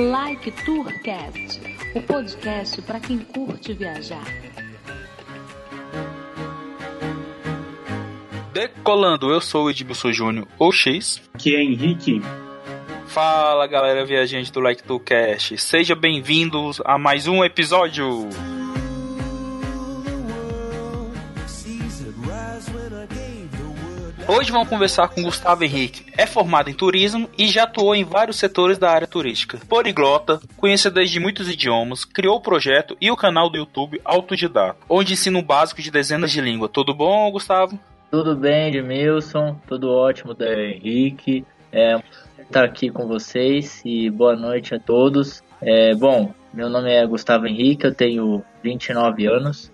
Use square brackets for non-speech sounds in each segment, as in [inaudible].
Like Tourcast, o podcast para quem curte viajar. Decolando, eu sou o Edmilson Júnior, ou X. Que é Henrique. Fala galera viajante do Like Tourcast, seja bem-vindos a mais um episódio. Hoje vamos conversar com Gustavo Henrique. É formado em turismo e já atuou em vários setores da área turística. Poliglota, conhecedor de muitos idiomas, criou o projeto e o canal do YouTube Autodidata, onde ensina o básico de dezenas de línguas. Tudo bom, Gustavo? Tudo bem, Edmilson? Tudo ótimo, da Henrique. É estar aqui com vocês e boa noite a todos. É, bom, meu nome é Gustavo Henrique, eu tenho 29 anos.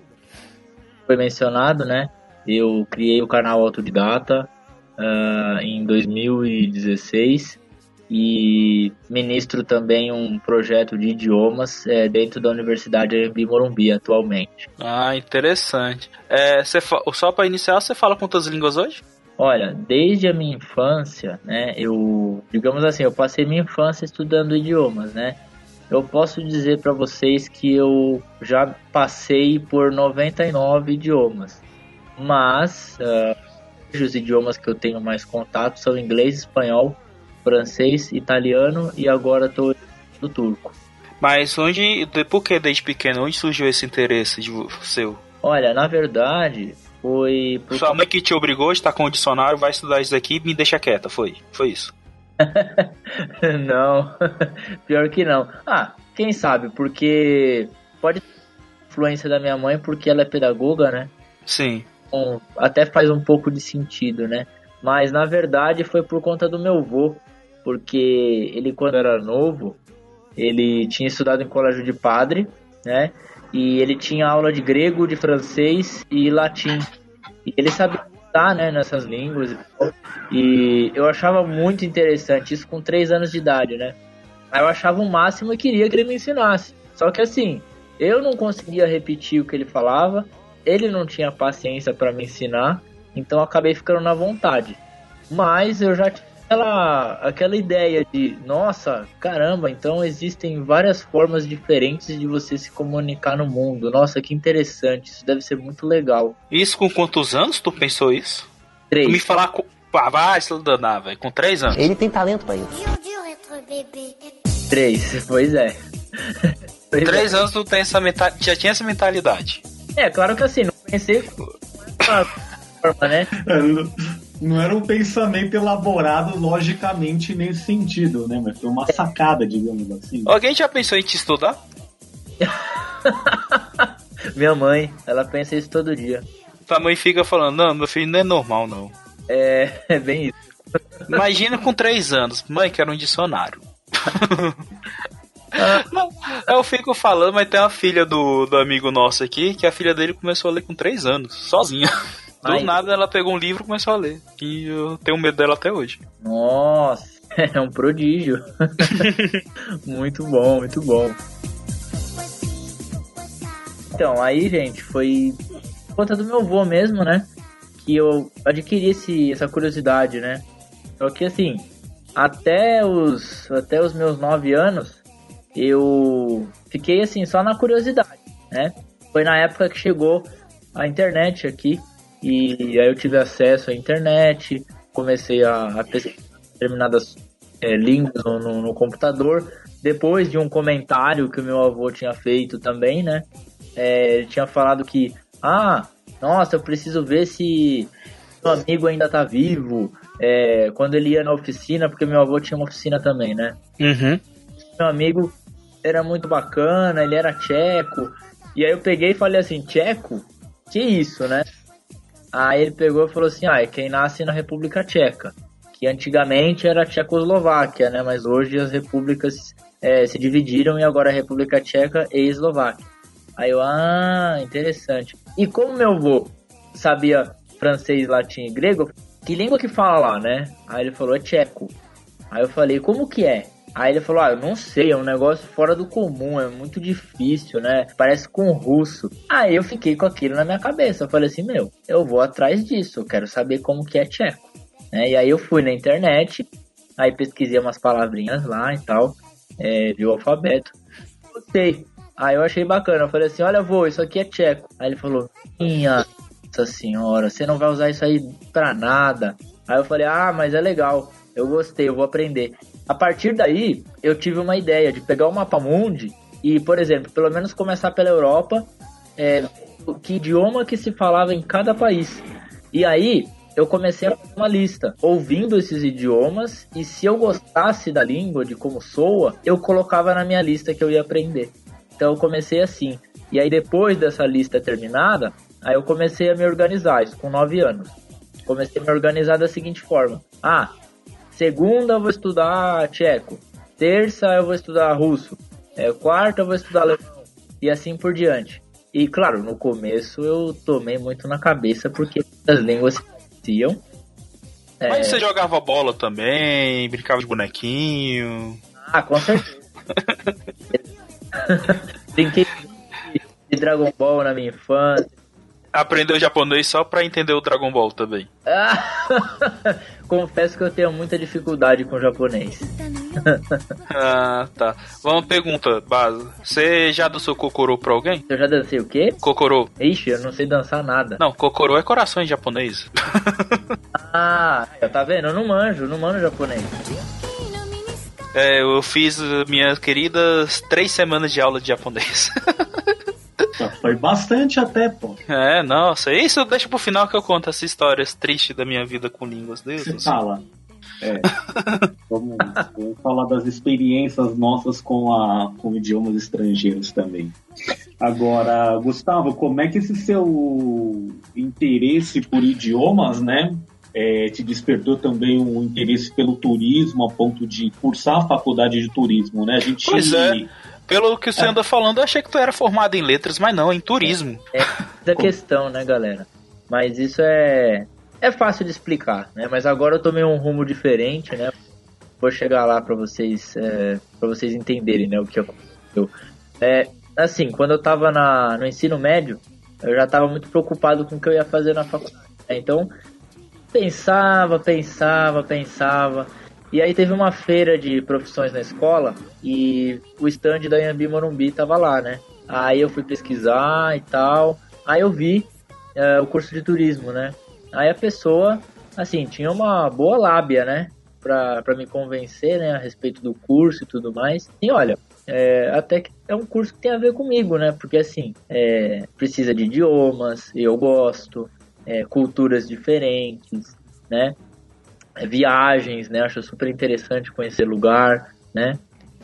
Foi mencionado, né? Eu criei o canal Autodidata uh, em 2016 e ministro também um projeto de idiomas é, dentro da Universidade Anhembi Morumbi atualmente. Ah, interessante. É, só para iniciar, você fala quantas línguas hoje? Olha, desde a minha infância, né, eu, digamos assim, eu passei minha infância estudando idiomas, né? Eu posso dizer para vocês que eu já passei por 99 idiomas mas uh, os idiomas que eu tenho mais contato são inglês, espanhol, francês, italiano e agora estou no turco. Mas onde, por que desde pequeno, onde surgiu esse interesse de seu? Olha, na verdade, foi. Porque... Sua mãe que te obrigou a estar com o dicionário, vai estudar isso aqui e me deixa quieta, foi? Foi isso? [laughs] não, [laughs] pior que não. Ah, quem sabe, porque pode influência da minha mãe, porque ela é pedagoga, né? Sim até faz um pouco de sentido, né? Mas na verdade foi por conta do meu avô, porque ele quando era novo, ele tinha estudado em colégio de padre, né? E ele tinha aula de grego, de francês e latim. E ele sabia estar, né, nessas línguas. E eu achava muito interessante isso com três anos de idade, né? Aí eu achava o máximo e queria que ele me ensinasse. Só que assim, eu não conseguia repetir o que ele falava ele não tinha paciência para me ensinar, então acabei ficando na vontade. Mas eu já tinha aquela, aquela ideia de, nossa, caramba, então existem várias formas diferentes de você se comunicar no mundo. Nossa, que interessante, isso deve ser muito legal. Isso com quantos anos tu pensou isso? Três. Tu me falar com. Ah, vai se danar, velho. Com três anos. Ele tem talento pra isso. Três, pois é. [laughs] pois três é. anos tu tem essa mentalidade. Já tinha essa mentalidade. É, claro que assim, não pensei forma, né? [laughs] É, não era um pensamento elaborado logicamente nesse sentido, né? Mas foi uma sacada, digamos assim. Alguém já pensou em te estudar? [laughs] Minha mãe, ela pensa isso todo dia. Tua mãe fica falando, não, meu filho não é normal, não. É, [laughs] é bem isso. Imagina com três anos, mãe, quero um dicionário. Eu fico falando, mas tem uma filha do, do amigo nosso aqui, que a filha dele começou a ler com 3 anos, sozinha. Do Ai. nada ela pegou um livro e começou a ler. E eu tenho medo dela até hoje. Nossa, [laughs] é um prodígio. [laughs] muito bom, muito bom. Então, aí, gente, foi conta do meu avô mesmo, né? Que eu adquiri esse, essa curiosidade, né? Só que assim, até os, até os meus 9 anos, eu fiquei assim só na curiosidade, né? Foi na época que chegou a internet aqui e aí eu tive acesso à internet, comecei a, a pesquisar determinadas é, línguas no, no, no, computador. Depois de um comentário que o meu avô tinha feito também, né? É, ele tinha falado que, ah, nossa, eu preciso ver se meu amigo ainda tá vivo. É, quando ele ia na oficina, porque meu avô tinha uma oficina também, né? Uhum. Meu amigo era muito bacana, ele era tcheco. E aí eu peguei e falei assim, tcheco? Que isso, né? Aí ele pegou e falou assim, ah, é quem nasce na República Tcheca. Que antigamente era Tchecoslováquia, né? Mas hoje as repúblicas é, se dividiram e agora a República Tcheca e Eslováquia. Aí eu, ah, interessante. E como meu avô sabia francês, latim e grego, que língua que fala lá, né? Aí ele falou, é tcheco. Aí eu falei, como que é? Aí ele falou: Ah, eu não sei, é um negócio fora do comum, é muito difícil, né? Parece com russo. Aí eu fiquei com aquilo na minha cabeça. Eu falei assim: Meu, eu vou atrás disso, eu quero saber como que é tcheco. Né? E aí eu fui na internet, aí pesquisei umas palavrinhas lá e tal. é, viu o alfabeto. Gostei. Aí eu achei bacana. Eu falei assim: olha, vô, isso aqui é tcheco. Aí ele falou: minha nossa senhora, você não vai usar isso aí pra nada. Aí eu falei: ah, mas é legal. Eu gostei, eu vou aprender. A partir daí, eu tive uma ideia de pegar o mapa mundi e, por exemplo, pelo menos começar pela Europa, é, que idioma que se falava em cada país. E aí, eu comecei a fazer uma lista, ouvindo esses idiomas, e se eu gostasse da língua, de como soa, eu colocava na minha lista que eu ia aprender. Então eu comecei assim. E aí depois dessa lista terminada, aí eu comecei a me organizar, isso com 9 anos. Comecei a me organizar da seguinte forma. Ah, segunda eu vou estudar tcheco. Terça eu vou estudar russo. É, quarta eu vou estudar alemão. E assim por diante. E claro, no começo eu tomei muito na cabeça porque as línguas se conheciam. É... Mas você jogava bola também, brincava de bonequinho. Ah, com certeza. [laughs] Brinquei de Dragon Ball na minha infância. Aprendeu japonês só pra entender o Dragon Ball também. [laughs] Confesso que eu tenho muita dificuldade com japonês. [laughs] ah, tá. Vamos pergunta, base. Você já dançou Kokoro pra alguém? Eu já dancei o quê? Kokoro. Ixi, eu não sei dançar nada. Não, Kokoro é coração em japonês. [laughs] ah, tá vendo? Eu não manjo, não manjo japonês. É, eu fiz minhas queridas três semanas de aula de japonês. Foi bastante até, pô. É, nossa. Isso deixa pro final que eu conto essas histórias tristes da minha vida com línguas. Deus Você fala. É. [laughs] vamos, vamos, falar das experiências nossas com, a, com idiomas estrangeiros também. Agora, Gustavo, como é que esse seu interesse por idiomas, né, é, te despertou também um interesse pelo turismo a ponto de cursar a faculdade de turismo, né? A gente pois é. Pelo que você é. anda falando, eu achei que tu era formado em letras, mas não, em turismo. É, é a [laughs] questão, né, galera? Mas isso é é fácil de explicar, né? Mas agora eu tomei um rumo diferente, né? Vou chegar lá para vocês é, para vocês entenderem, né, o que aconteceu. É, assim, quando eu tava na, no ensino médio, eu já tava muito preocupado com o que eu ia fazer na faculdade. Né? Então, pensava, pensava, pensava. E aí teve uma feira de profissões na escola e o stand da Yambi Morumbi tava lá, né? Aí eu fui pesquisar e tal. Aí eu vi é, o curso de turismo, né? Aí a pessoa, assim, tinha uma boa lábia, né? Pra, pra me convencer, né? A respeito do curso e tudo mais. E olha, é, até que é um curso que tem a ver comigo, né? Porque assim, é, precisa de idiomas, eu gosto, é, culturas diferentes, né? Viagens, né? Acho super interessante conhecer lugar, né?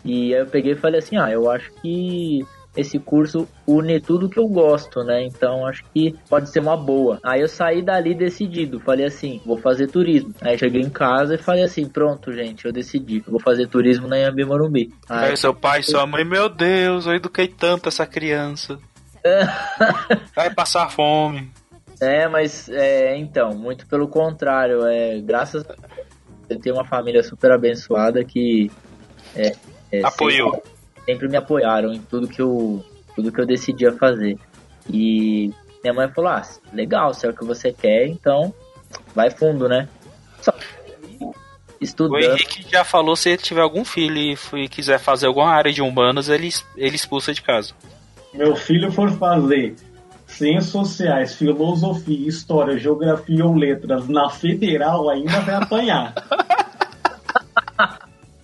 E aí eu peguei e falei assim, ah, eu acho que esse curso une tudo que eu gosto, né? Então acho que pode ser uma boa. Aí eu saí dali decidido, falei assim, vou fazer turismo. Aí cheguei em casa e falei assim, pronto, gente, eu decidi, vou fazer turismo na Yambi Morumbi. Aí, aí seu pai, sua mãe, meu Deus, eu eduquei tanto essa criança. [laughs] Vai passar fome. É, mas é, então, muito pelo contrário, é graças a eu tenho uma família super abençoada que é, é, apoiou. Sempre, sempre, me apoiaram em tudo que eu tudo que eu decidia fazer. E minha mãe falou: "Ah, legal, se é o que você quer, então vai fundo, né?" Só estudando. O Henrique já falou se ele tiver algum filho e quiser fazer alguma área de humanos, ele ele expulsa de casa. Meu filho for fazer Ciências sociais, filosofia, história, geografia ou letras na federal ainda vai apanhar. [laughs]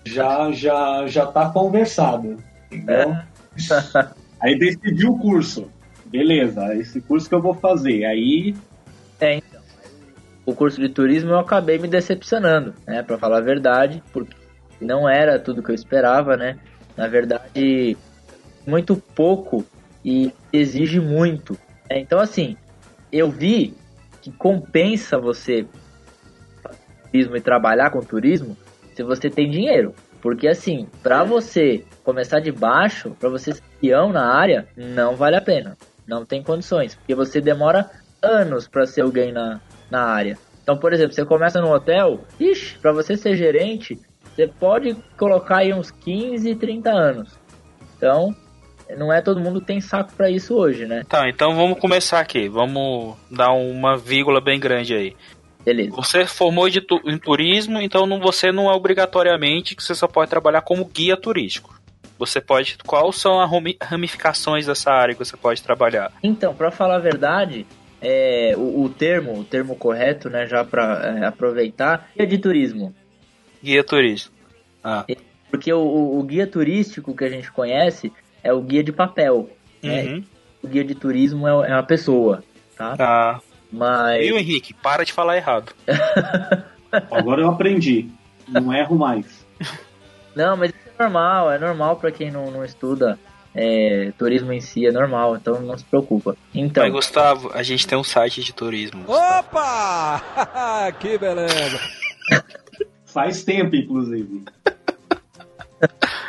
já, já, já tá conversado. Entendeu? É. Aí decidi o curso. Beleza, esse curso que eu vou fazer. Aí. É, então. O curso de turismo eu acabei me decepcionando, né? Pra falar a verdade, porque não era tudo que eu esperava, né? Na verdade, muito pouco e exige muito. É, então, assim, eu vi que compensa você turismo e trabalhar com turismo se você tem dinheiro. Porque, assim, para você começar de baixo, para você ser peão na área, não vale a pena. Não tem condições. Porque você demora anos para ser alguém na, na área. Então, por exemplo, você começa no hotel, ixi, para você ser gerente, você pode colocar aí uns 15, 30 anos. Então, não é todo mundo que tem saco para isso hoje, né? Tá, então vamos começar aqui. Vamos dar uma vírgula bem grande aí. Beleza. Você formou de tu- em turismo, então não, você não é obrigatoriamente que você só pode trabalhar como guia turístico. Você pode. Quais são as rami- ramificações dessa área que você pode trabalhar? Então, pra falar a verdade, é, o, o termo, o termo correto, né, já pra é, aproveitar, guia de turismo. Guia turístico. Ah. Porque o, o- o guia turístico que a gente conhece é o guia de papel. né? Uhum. O guia de turismo é, é uma pessoa, tá? Ah. Mas. Viu, Henrique? Para de falar errado. [laughs] Agora eu aprendi. Não erro mais. Não, mas isso é normal, é normal pra quem não, não estuda é, turismo em si, é normal, então não se preocupa. Então, Mas, Gustavo, a gente tem um site de turismo. Opa! [laughs] que beleza! Faz tempo, inclusive. [laughs]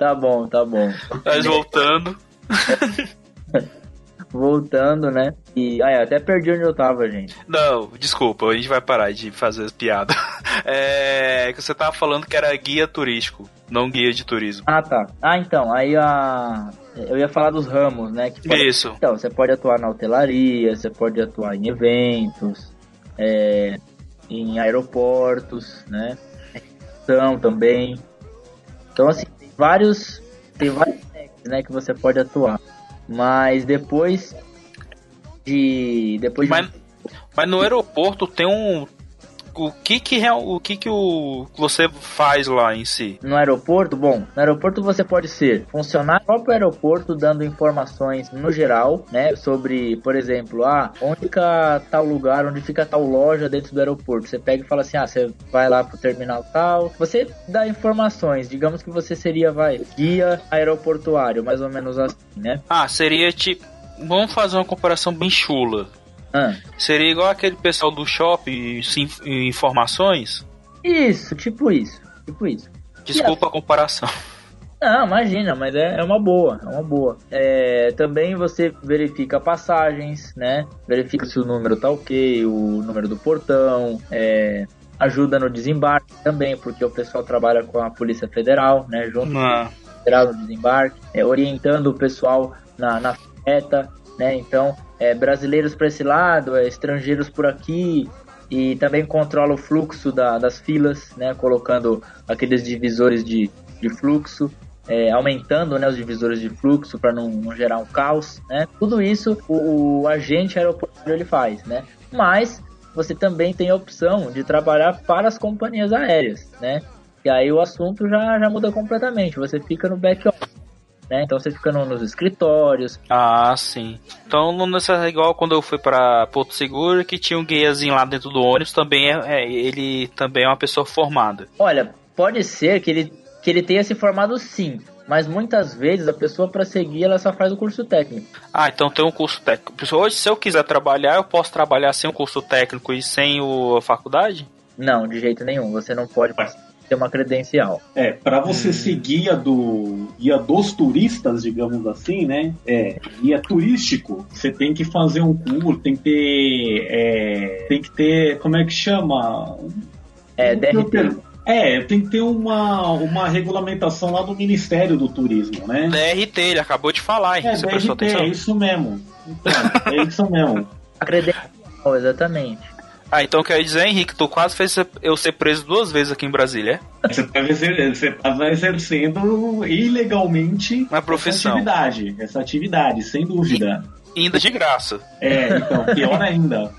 tá bom, tá bom. Mas voltando. [laughs] Voltando, né? E. Ah, eu até perdi onde eu tava, gente. Não, desculpa, a gente vai parar de fazer as piadas. [laughs] É que você tava falando que era guia turístico, não guia de turismo. Ah, tá. Ah, então, aí a. Eu ia falar dos ramos, né? Pode- Isso. Então, você pode atuar na hotelaria, você pode atuar em eventos, é, em aeroportos, né? Então, também. Então, assim, vários, tem vários techs, né, que você pode atuar. Mas depois de... Depois de- Mas, mas no aeroporto tem um. O que que, o que que o você faz lá em si? No aeroporto, bom, no aeroporto você pode ser funcionário do próprio aeroporto dando informações no geral, né, sobre, por exemplo, ah, onde fica tal lugar, onde fica tal loja dentro do aeroporto. Você pega e fala assim, ah, você vai lá pro terminal tal. Você dá informações, digamos que você seria, vai, guia aeroportuário, mais ou menos assim, né? Ah, seria tipo. Vamos fazer uma comparação bem chula. Ah, Seria igual aquele pessoal do shopping informações? isso, tipo isso, tipo isso. Desculpa a comparação. Não, imagina, mas é, é uma boa, é uma boa. É, também você verifica passagens, né? Verifica se o número tá ok, o número do portão, é, ajuda no desembarque também, porque o pessoal trabalha com a Polícia Federal, né? Junto com a. Polícia Federal no desembarque, é, orientando o pessoal na, na reta, né? Então, é, brasileiros para esse lado, é, estrangeiros por aqui, e também controla o fluxo da- das filas, né? Colocando aqueles divisores de, de fluxo é, aumentando né, os divisores de fluxo para não, não gerar um caos, né? Tudo isso o, o agente aeroportuário ele faz, né? Mas você também tem a opção de trabalhar para as companhias aéreas, né? E aí o assunto já, já muda completamente. Você fica no back office, né? Então você fica no- nos escritórios. Ah, sim. Então não é igual quando eu fui pra Porto Seguro que tinha um guiazinho lá dentro do ônibus, também é, é- ele também é uma pessoa formada. Olha, pode ser que ele, que ele tenha se formado sim, mas muitas vezes a pessoa para seguir ela só faz o curso técnico. Ah, então tem um curso técnico. Hoje, se eu quiser trabalhar, eu posso trabalhar sem o curso técnico e sem o, a faculdade? Não, de jeito nenhum. Você não pode ter uma credencial. É, para você ser guia do guia dos turistas, digamos assim, né? É, guia turístico, você tem que fazer um curso, tem que ter, é, tem que ter, como é que chama? É, DRT. É, tem que ter uma, uma regulamentação lá do Ministério do Turismo, né? DRT, ele acabou de falar, hein? É, Você prestou DRT, é isso mesmo. Então, é isso mesmo. [laughs] A credencial, exatamente. Ah, então quer dizer, Henrique, tu quase fez eu ser preso duas vezes aqui em Brasília, é? Você estava exercendo ilegalmente Uma profissão. essa atividade, essa atividade, sem dúvida. Ainda de graça. É, então, pior ainda.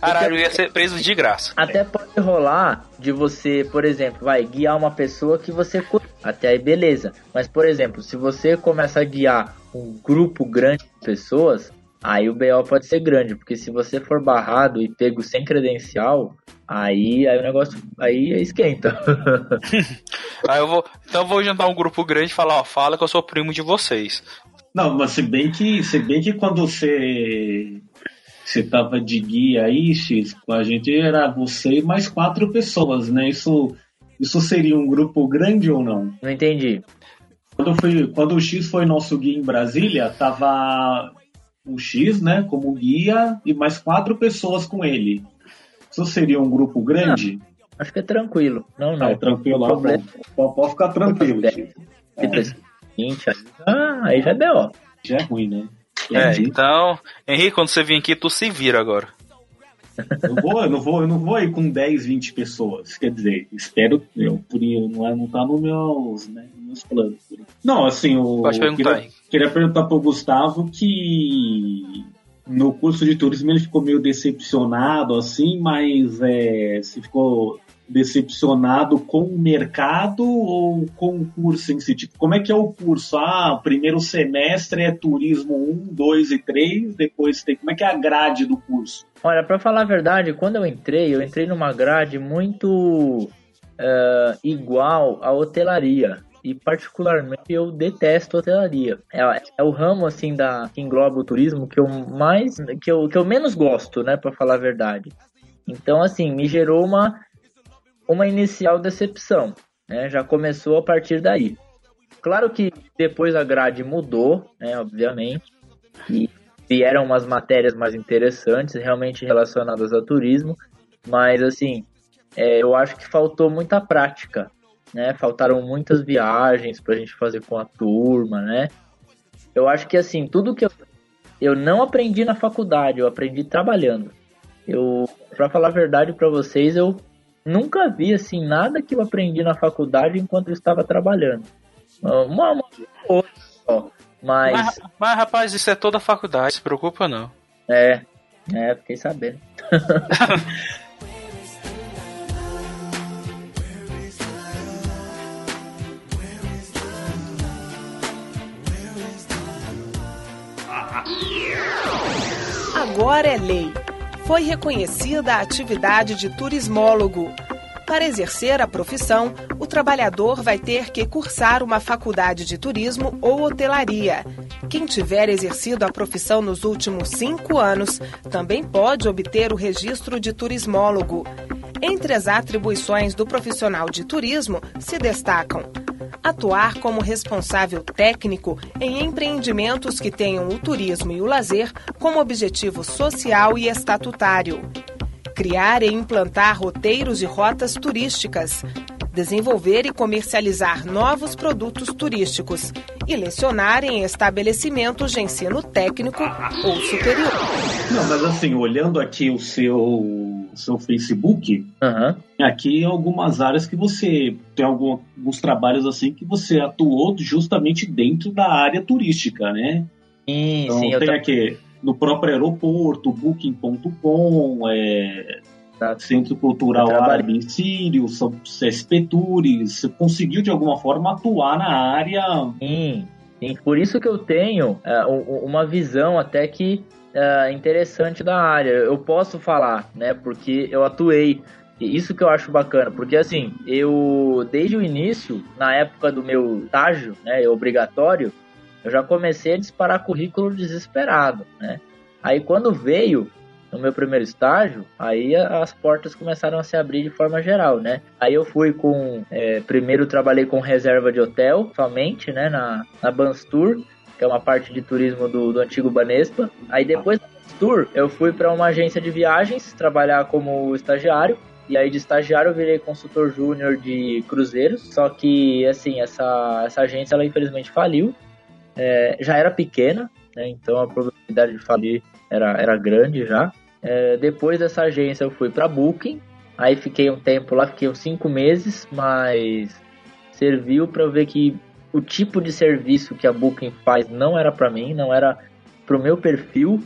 Caralho, eu ia ser preso de graça. Até pode rolar de você, por exemplo, vai guiar uma pessoa que você. Até aí, beleza. Mas, por exemplo, se você começa a guiar um grupo grande de pessoas, aí o BO pode ser grande. Porque se você for barrado e pego sem credencial, aí, aí o negócio aí esquenta. [laughs] Aí eu vou. Então eu vou juntar um grupo grande e falar, ó, fala que eu sou primo de vocês. Não, mas se bem que, se bem que quando você você tava de guia aí, X, com a gente era você e mais quatro pessoas, né? Isso, isso seria um grupo grande ou não? Não entendi. Quando, fui, quando o X foi nosso guia em Brasília, tava o X, né, como guia e mais quatro pessoas com ele. Isso seria um grupo grande? Acho que é tranquilo. Não, não. é tranquilo, lá, problema. pode, pode ficar tranquilo, de 20, aí, já- aí já é. Já é ruim, né? É, então, Henrique, quando você vir aqui, tu se vira agora. Eu, vou, eu, não vou, eu não vou ir com 10, 20 pessoas. Quer dizer, espero. Eu, por não, é, não tá nos meus, né, meus planos. Não, assim, o. Pode perguntar queria, queria perguntar pro Gustavo que no curso de turismo ele ficou meio decepcionado, assim, mas é, se ficou decepcionado com o mercado ou com o curso em si? Tipo, como é que é o curso? Ah, o primeiro semestre é turismo 1, 2 e 3, depois tem. Como é que é a grade do curso? Olha, para falar a verdade, quando eu entrei, eu entrei numa grade muito uh, igual à hotelaria. E particularmente eu detesto hotelaria. É, é, o ramo assim da que engloba o turismo que eu mais que eu, que eu menos gosto, né, para falar a verdade. Então assim, me gerou uma uma inicial decepção, né? Já começou a partir daí. Claro que depois a grade mudou, né, obviamente, e vieram umas matérias mais interessantes, realmente relacionadas ao turismo, mas assim, é, eu acho que faltou muita prática, né? Faltaram muitas viagens para a gente fazer com a turma, né? Eu acho que assim, tudo que eu, eu não aprendi na faculdade, eu aprendi trabalhando. Eu, para falar a verdade para vocês, eu nunca vi assim nada que eu aprendi na faculdade enquanto eu estava trabalhando. Uma, uma outra só. Mas... mas... mas. rapaz, isso é toda a faculdade, se preocupa não. É, é, fiquei sabendo. [laughs] Agora é lei foi reconhecida a atividade de turismólogo. Para exercer a profissão, o trabalhador vai ter que cursar uma faculdade de turismo ou hotelaria. Quem tiver exercido a profissão nos últimos cinco anos também pode obter o registro de turismólogo. Entre as atribuições do profissional de turismo se destacam atuar como responsável técnico em empreendimentos que tenham o turismo e o lazer como objetivo social e estatutário, criar e implantar roteiros de rotas turísticas, desenvolver e comercializar novos produtos turísticos e lecionar em estabelecimentos de ensino técnico ou superior. Não, mas assim, olhando aqui o seu, seu Facebook, uhum. aqui algumas áreas que você tem algum, alguns trabalhos assim que você atuou justamente dentro da área turística, né? Sim, então, sim. Tem aqui no próprio aeroporto, booking.com, é, Centro Cultural Árabe Sírio, CSP Tours, você conseguiu de alguma forma atuar na área. Sim, sim. por isso que eu tenho é, uma visão até que é, interessante da área. Eu posso falar, né, porque eu atuei. Isso que eu acho bacana, porque assim, eu desde o início, na época do meu estágio, né, obrigatório, eu já comecei a disparar currículo desesperado, né? Aí quando veio no meu primeiro estágio, aí as portas começaram a se abrir de forma geral, né? Aí eu fui com. É, primeiro trabalhei com reserva de hotel, somente, né? Na, na Banstour, que é uma parte de turismo do, do antigo Banespa. Aí depois da Banstour, eu fui para uma agência de viagens, trabalhar como estagiário. E aí de estagiário eu virei consultor júnior de cruzeiros. Só que, assim, essa, essa agência, ela infelizmente faliu. É, já era pequena, né? Então a probabilidade de falir era, era grande já. É, depois dessa agência eu fui para Booking, aí fiquei um tempo lá, fiquei uns cinco meses, mas serviu para ver que o tipo de serviço que a Booking faz não era para mim, não era pro meu perfil,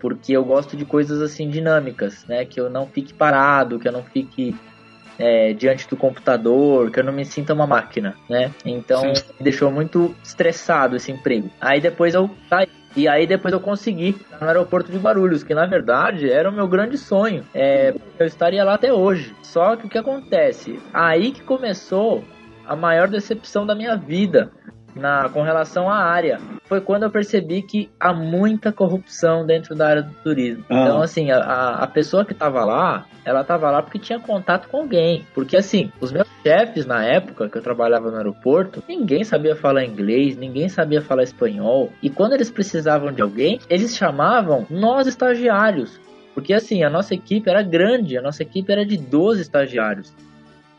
porque eu gosto de coisas assim dinâmicas, né? Que eu não fique parado, que eu não fique é, diante do computador, que eu não me sinta uma máquina, né? Então Sim. me deixou muito estressado esse emprego. Aí depois eu saí e aí depois eu consegui no aeroporto de Guarulhos, que na verdade era o meu grande sonho. É, eu estaria lá até hoje. Só que o que acontece? Aí que começou a maior decepção da minha vida na, com relação à área. Foi quando eu percebi que há muita corrupção dentro da área do turismo. Ah. Então, assim, a, a pessoa que estava lá, ela estava lá porque tinha contato com alguém. Porque, assim, os meus chefes na época que eu trabalhava no aeroporto, ninguém sabia falar inglês, ninguém sabia falar espanhol. E quando eles precisavam de alguém, eles chamavam nós estagiários. Porque, assim, a nossa equipe era grande, a nossa equipe era de 12 estagiários.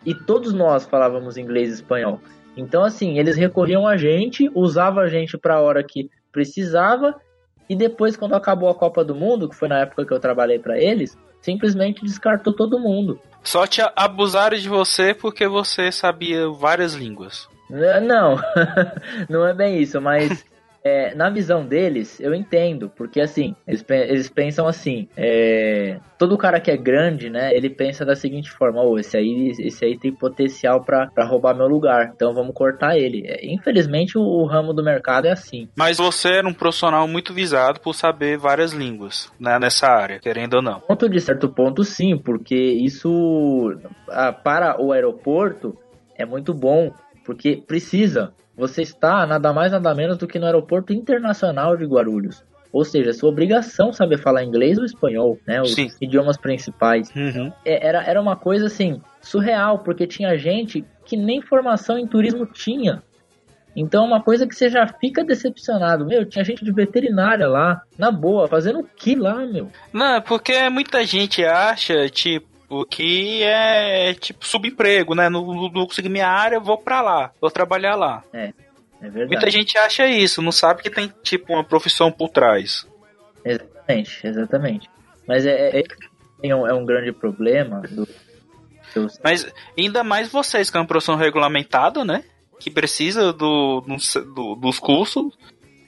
E todos nós falávamos inglês e espanhol. Então, assim, eles recorriam a gente, usavam a gente para a hora que precisava, e depois, quando acabou a Copa do Mundo, que foi na época que eu trabalhei para eles, simplesmente descartou todo mundo. Só te abusaram de você porque você sabia várias línguas. Não, [laughs] não é bem isso, mas é, na visão deles, eu entendo, porque assim, eles, eles pensam assim, é, todo cara que é grande, né, ele pensa da seguinte forma, oh, esse aí, esse aí tem potencial para roubar meu lugar, então vamos cortar ele. É, infelizmente o, o, ramo do mercado é assim. Mas você era um profissional muito visado por saber várias línguas, né, nessa área, querendo ou não. Ponto de certo ponto sim, porque isso ah, para o aeroporto é muito bom, porque precisa você está nada mais nada menos do que no aeroporto internacional de Guarulhos. Ou seja, é sua obrigação saber falar inglês ou espanhol, né? Os Sim. idiomas principais. Uhum. É, era, era uma coisa assim, surreal, porque tinha gente que nem formação em turismo tinha. Então, é uma coisa que você já fica decepcionado. Meu, tinha gente de veterinária lá, na boa, fazendo o que lá, meu? Não, porque muita gente acha, tipo, o que é tipo subemprego, né? Não, não consegui minha área, vou para lá, vou trabalhar lá. É, é verdade. Muita gente acha isso, não sabe que tem tipo uma profissão por trás. Exatamente, exatamente. Mas é, é, é, um, é um grande problema do, Mas ainda mais vocês, que é uma profissão regulamentada, né? Que precisa do, do, dos cursos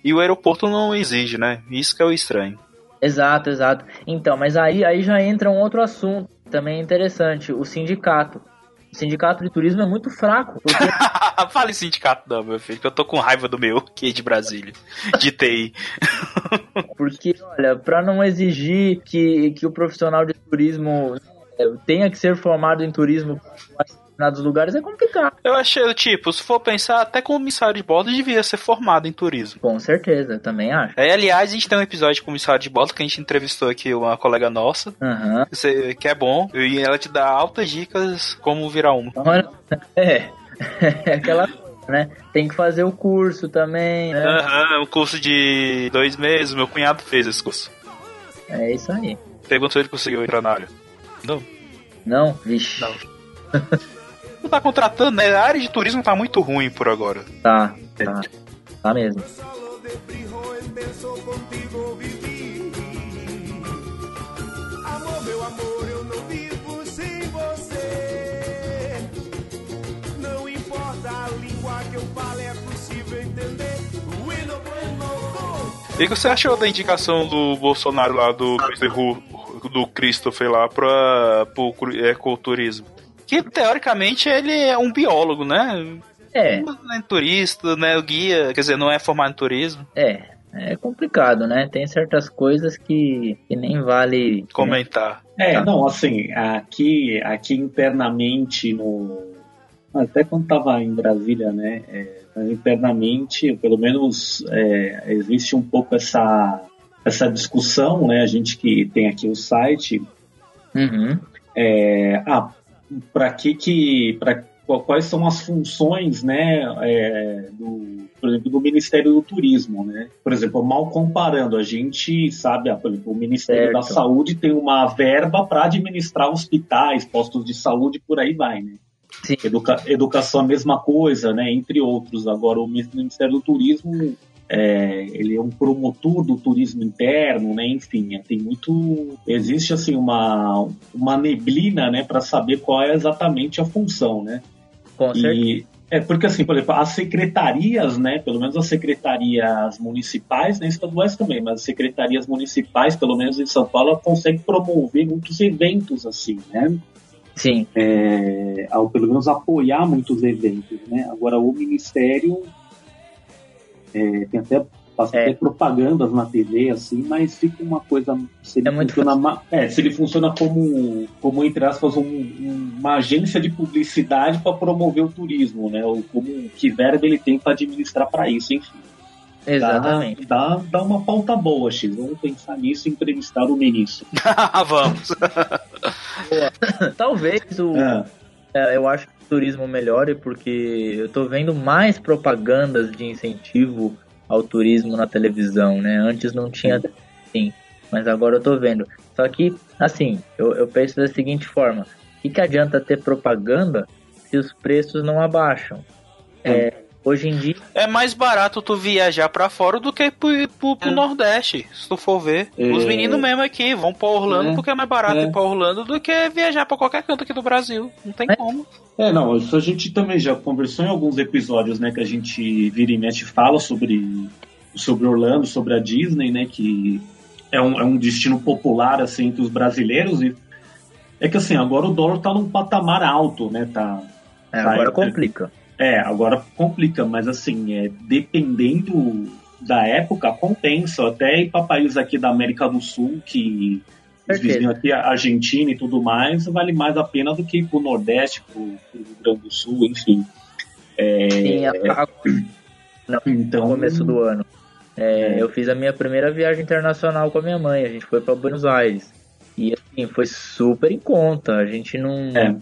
e o aeroporto não exige, né? Isso que é o estranho. Exato, exato. Então, mas aí, aí já entra um outro assunto também é interessante, o sindicato. O sindicato de turismo é muito fraco. Porque... [laughs] Fale sindicato não, meu filho, que eu tô com raiva do meu, que é de Brasília, de TI. [laughs] porque, olha, para não exigir que, que o profissional de turismo é, tenha que ser formado em turismo determinados lugares é complicado. Eu achei, tipo, se for pensar, até como comissário de bordo devia ser formado em turismo. Com certeza, também acho. É, aliás, a gente tem um episódio de comissário de bordo que a gente entrevistou aqui uma colega nossa, uhum. que é bom, e ela te dá altas dicas como virar uma. É, [laughs] é aquela né? Tem que fazer o curso também, né? Aham, uhum, um curso de dois meses, meu cunhado fez esse curso. É isso aí. Perguntou se ele conseguiu entrar na área. Não. Não? Vixe. Não. [laughs] não tá contratando, né? A área de turismo tá muito ruim por agora. Tá, tá. Tá mesmo. E o que você achou da indicação do Bolsonaro lá do, do Christopher lá para o ecoturismo? Que teoricamente ele é um biólogo, né? É. Não é turista, né? O guia, quer dizer, não é formado em turismo. É. É complicado, né? Tem certas coisas que, que nem vale comentar. É, tá. não, assim, aqui, aqui internamente no. Até quando tava em Brasília, né? É, internamente, pelo menos, é, existe um pouco essa, essa discussão, né? A gente que tem aqui o site. Uhum. É, ah, para que que pra, quais são as funções né é, do, por exemplo do Ministério do Turismo né? Por exemplo mal comparando a gente sabe ah, por exemplo, o Ministério certo. da Saúde tem uma verba para administrar hospitais postos de saúde por aí vai né? Educa educação a mesma coisa né entre outros. Agora o Ministério do Turismo é, ele é um promotor do turismo interno, né? Enfim, é, tem muito, existe assim uma, uma neblina, né, para saber qual é exatamente a função, né? Com e, é porque assim, por exemplo, as secretarias, né, pelo menos as secretarias municipais, né, estaduais também, mas as secretarias municipais, pelo menos em São Paulo, conseguem promover muitos eventos assim, né? Sim. É, ao pelo menos apoiar muitos eventos, né? Agora o ministério é, tem até bastante é. propagandas na TV, assim, mas fica uma coisa. Se ele, é funciona, é, se ele funciona como, como entre aspas, um, um, uma agência de publicidade para promover o turismo, né? Ou como que verba ele tem para administrar para isso, enfim. Exatamente. Dá, dá, dá, uma pauta boa, X. Vamos pensar nisso e entrevistar o ministro. [laughs] Vamos. Talvez o. É. É, eu acho turismo melhore porque eu tô vendo mais propagandas de incentivo ao turismo na televisão, né? Antes não tinha sim, mas agora eu tô vendo. Só que, assim, eu, eu penso da seguinte forma: o que, que adianta ter propaganda se os preços não abaixam? É, Hoje em dia. É mais barato tu viajar pra fora do que pro, pro, pro É. Nordeste, se tu for ver. É. Os meninos mesmo aqui vão pra Orlando É. porque é mais barato É. ir pra Orlando do que viajar pra qualquer canto aqui do Brasil. Não tem É. como. É, não, isso a gente também já conversou em alguns episódios, né, que a gente vira e mexe e fala sobre, sobre Orlando, sobre a Disney, né, que é um, é um destino popular, assim, entre os brasileiros e é que, assim, agora o dólar tá num patamar alto, né, tá... É, tá agora entre- complica. É, agora complica, mas assim, é, dependendo da época, compensa. Até ir para países aqui da América do Sul, que os vizinhos aqui, a Argentina e tudo mais, vale mais a pena do que ir pro Nordeste, pro, pro Rio Grande do Sul, enfim. É, Sim, a- a- então, no começo do ano. É, eu fiz a minha primeira viagem internacional com a minha mãe. A gente foi para Buenos Aires. E assim, foi super em conta. A gente não, É.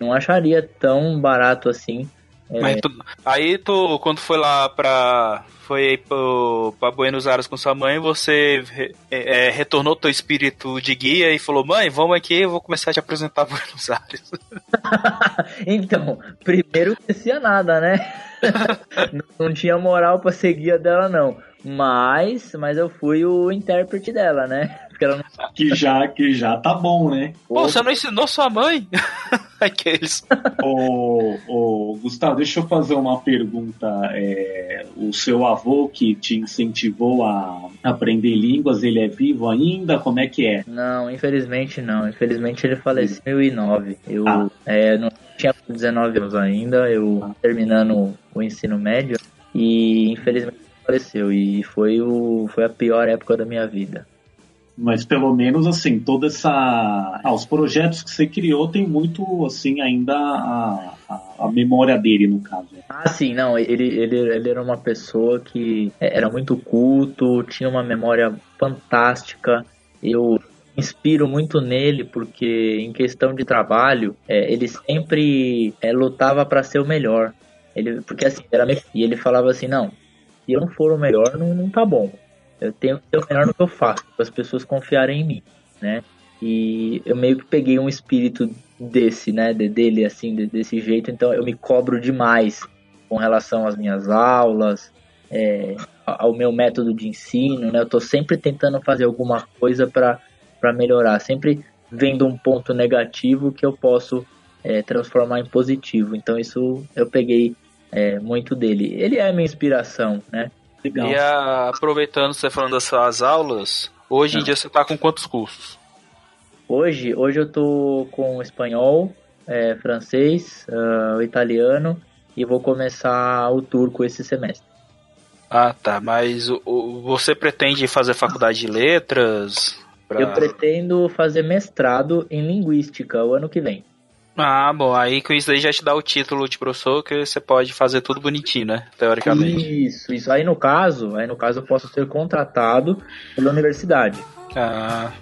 não acharia tão barato assim. É, Mas tu- aí tu, quando foi lá pra. Foi aí pro, pra Buenos Aires com sua mãe, você re- é, é, retornou teu espírito de guia e falou: Mãe, vamos aqui, eu vou começar a te apresentar [laughs] Buenos Aires. [laughs] Então, primeiro não conhecia nada, né? [laughs] não, não tinha moral pra ser guia dela, não. Mas, mas eu fui o intérprete dela, né? [laughs] Porque ela não que já, que já tá bom, né? Pô, você não ensinou sua mãe? [laughs] Aqueles. Ô, ô, Gustavo, deixa eu fazer uma pergunta. É, o seu avô que te incentivou a aprender línguas, ele é vivo ainda? Como é que é? Não, infelizmente não. Infelizmente ele faleceu em 2009. Eu Ah. é, não tinha 19 anos ainda, eu terminando o ensino médio e infelizmente faleceu e foi o foi a pior época da minha vida. Mas pelo menos assim, toda essa. Ah, os projetos que você criou tem muito assim ainda a, a, a memória dele, no caso. Ah, sim, não, ele, ele, ele era uma pessoa que era muito culto, tinha uma memória fantástica. Eu inspiro muito nele porque, em questão de trabalho, é, ele sempre é, lutava para ser o melhor. Ele, porque assim, era, e ele falava assim: não, se eu não for o melhor, não, não tá bom. Eu tenho que ser o melhor no que eu faço, para as pessoas confiarem em mim, né? E eu meio que peguei um espírito desse, né, de- dele assim, de- desse jeito, então eu me cobro demais com relação às minhas aulas, é, ao meu método de ensino, né? Eu tô sempre tentando fazer alguma coisa para para melhorar, sempre vendo um ponto negativo que eu posso é, transformar em positivo. Então isso eu peguei é, muito dele. Ele é a minha inspiração, né? Legal. E a- aproveitando você falando das suas aulas, hoje em Ah. dia você tá com quantos cursos? Hoje, hoje eu tô com espanhol, é, francês, o italiano e vou começar o turco esse semestre. Ah, tá. Mas o- o- você pretende fazer faculdade de letras? Pra- Eu pretendo fazer mestrado em linguística o ano que vem. Ah, bom. Aí com isso aí já te dá o título de professor que você pode fazer tudo bonitinho, né? Teoricamente. Isso, isso. Aí no caso, aí no caso eu posso ser contratado pela universidade. Ah.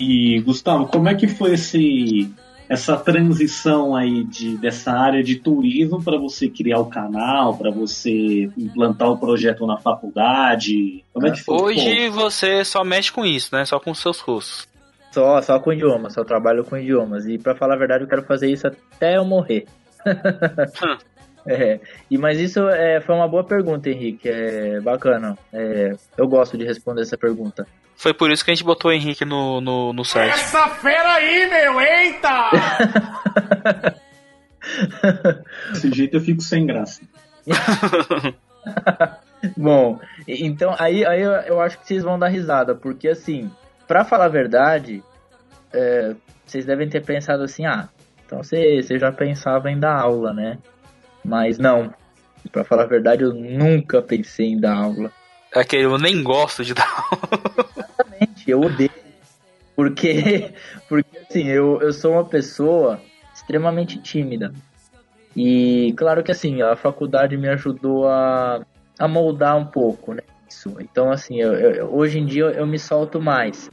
E Gustavo, como é que foi esse essa transição aí de dessa área de turismo para você criar o canal, para você implantar o projeto na faculdade? Como é que foi? hoje você só mexe com isso, né? Só com os seus cursos. Só, só com idiomas, só trabalho com idiomas. E pra falar a verdade, eu quero fazer isso até eu morrer. [laughs] É, e mas isso é, foi uma boa pergunta, Henrique. É bacana. É, eu gosto de responder essa pergunta. Foi por isso que a gente botou o Henrique no, no, no site. Essa fera aí, meu, eita! [laughs] Desse jeito eu fico sem graça. [laughs] Bom, então aí, aí eu, eu acho que vocês vão dar risada, porque assim, pra falar a verdade, é, vocês devem ter pensado assim, ah, então você, você já pensava em dar aula, né? Mas não, pra falar a verdade, eu nunca pensei em dar aula. É que eu nem gosto de dar. [laughs] Exatamente, eu odeio. Porque, [laughs] porque assim, eu, eu sou uma pessoa extremamente tímida. E claro que assim, a faculdade me ajudou a, a moldar um pouco, né? Isso. Então, assim, eu, eu- hoje em dia eu, eu me solto mais.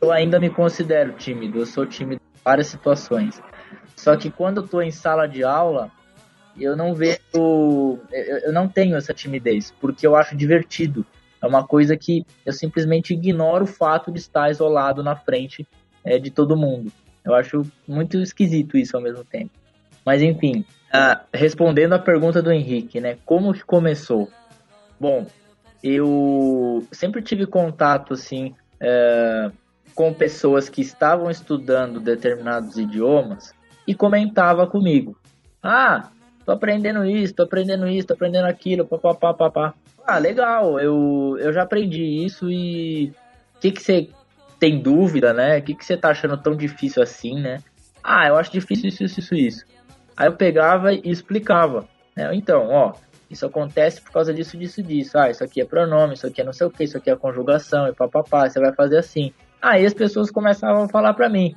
Eu ainda me considero tímido, eu sou tímido em várias situações. Só que quando eu tô em sala de aula, eu não vejo. Eu, eu não tenho essa timidez, porque eu acho divertido. É uma coisa que eu simplesmente ignoro o fato de estar isolado na frente é, de todo mundo. Eu acho muito esquisito isso ao mesmo tempo. Mas enfim, ah, respondendo a pergunta do Henrique, né? Como que começou? Bom, eu sempre tive contato assim é, com pessoas que estavam estudando determinados idiomas e comentava comigo. Ah, tô aprendendo isso, tô aprendendo isso, tô aprendendo aquilo, papapá, papá. Ah, legal, eu, eu já aprendi isso e o que que você tem dúvida, né? O que que você tá achando tão difícil assim, né? Ah, eu acho difícil isso, isso, isso, isso. Aí eu pegava e explicava. Né? Então, ó, isso acontece por causa disso, disso, disso. Ah, isso aqui é pronome, isso aqui é não sei o que, isso aqui é conjugação e papapá, você vai fazer assim. Aí as pessoas começavam a falar pra mim,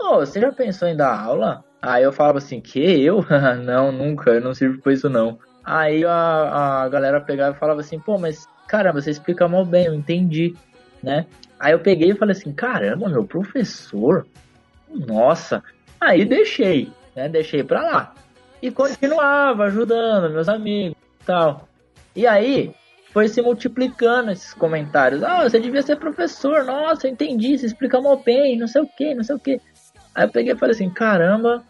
ô, você já pensou em dar aula? Aí eu falava assim, que eu? [laughs] não, nunca, eu não sirvo pra isso não. Aí a, a galera pegava e falava assim, pô, mas caramba, você explica mal bem, eu entendi, né? Aí eu peguei e falei assim, caramba, meu professor, nossa. Aí deixei, né? Deixei pra lá. E continuava ajudando meus amigos e tal. E aí foi se multiplicando esses comentários. Ah, você devia ser professor, nossa, entendi, você explica mal bem, não sei o que, não sei o que. Aí eu peguei e falei assim, caramba,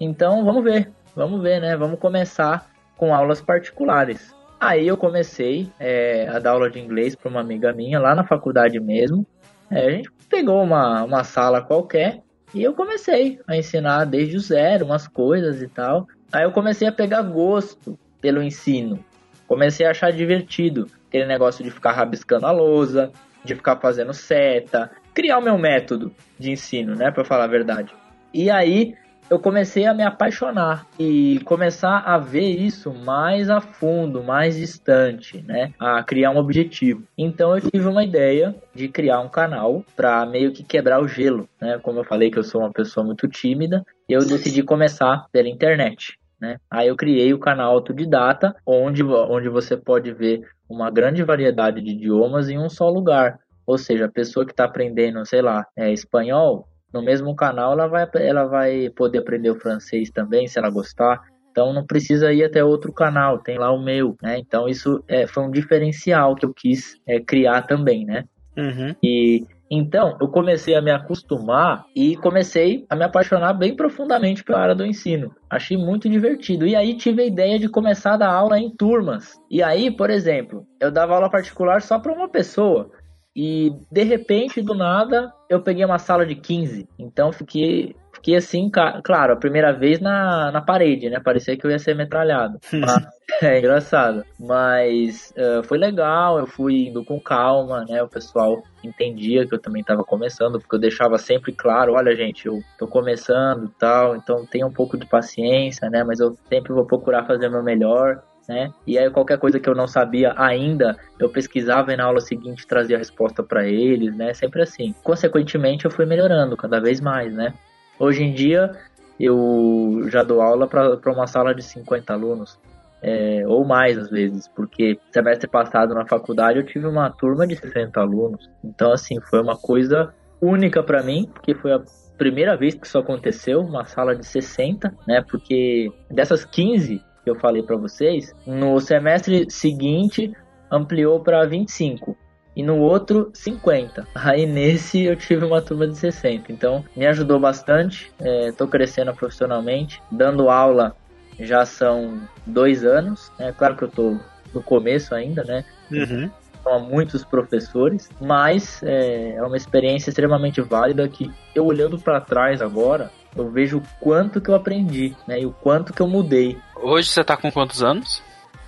então vamos ver, vamos ver, né? Vamos começar com aulas particulares. Aí eu comecei é, a dar aula de inglês para uma amiga minha lá na faculdade mesmo. É, a gente pegou uma, uma sala qualquer e eu comecei a ensinar desde o zero umas coisas e tal. Aí eu comecei a pegar gosto pelo ensino. Comecei a achar divertido aquele negócio de ficar rabiscando a lousa, de ficar fazendo seta, criar o meu método de ensino, né, para falar a verdade. E aí eu comecei a me apaixonar e começar a ver isso mais a fundo, mais distante, né? A criar um objetivo. Então eu tive uma ideia de criar um canal para meio que quebrar o gelo, né? Como eu falei que eu sou uma pessoa muito tímida, eu decidi começar pela internet. Né? Aí eu criei o canal Autodidata, onde, onde você pode ver uma grande variedade de idiomas em um só lugar. Ou seja, a pessoa que está aprendendo, sei lá, é, espanhol, no mesmo canal ela vai, ela vai poder aprender o francês também, se ela gostar. Então não precisa ir até outro canal, tem lá o meu, né? Então isso é, foi um diferencial que eu quis é, criar também, né? Uhum. E então eu comecei a me acostumar e comecei a me apaixonar bem profundamente pela área do ensino. Achei muito divertido. E aí tive a ideia de começar a dar aula em turmas. E aí, por exemplo, eu dava aula particular só para uma pessoa. E de repente, do nada, eu peguei uma sala de 15. Então fiquei, fiquei assim, claro, a primeira vez na, na parede, né? Parecia que eu ia ser metralhado. [laughs] Mas, é engraçado. Mas uh, foi legal, eu fui indo com calma, né? O pessoal entendia que eu também estava começando, porque eu deixava sempre claro, olha gente, eu tô começando e tal, então tenha um pouco de paciência, né? Mas eu sempre vou procurar fazer o meu melhor né? E aí qualquer coisa que eu não sabia ainda, eu pesquisava e na aula seguinte trazia a resposta para eles, né? Sempre assim. Consequentemente, eu fui melhorando cada vez mais, né? Hoje em dia, eu já dou aula para uma sala de 50 alunos. É, ou mais às vezes, porque semestre passado na faculdade eu tive uma turma de 60 alunos. Então, assim, foi uma coisa única para mim, porque foi a primeira vez que isso aconteceu, uma sala de 60, né? Porque dessas 15, que eu falei para vocês, no semestre seguinte ampliou para 25 e no outro 50. Aí nesse eu tive uma turma de 60. Então me ajudou bastante. Estou é, crescendo profissionalmente, dando aula já são dois anos. É claro que eu estou no começo ainda, né? Uhum. São muitos professores, mas é, é uma experiência extremamente válida que eu olhando para trás agora eu vejo o quanto que eu aprendi, né? E o quanto que eu mudei. Hoje você tá com quantos anos?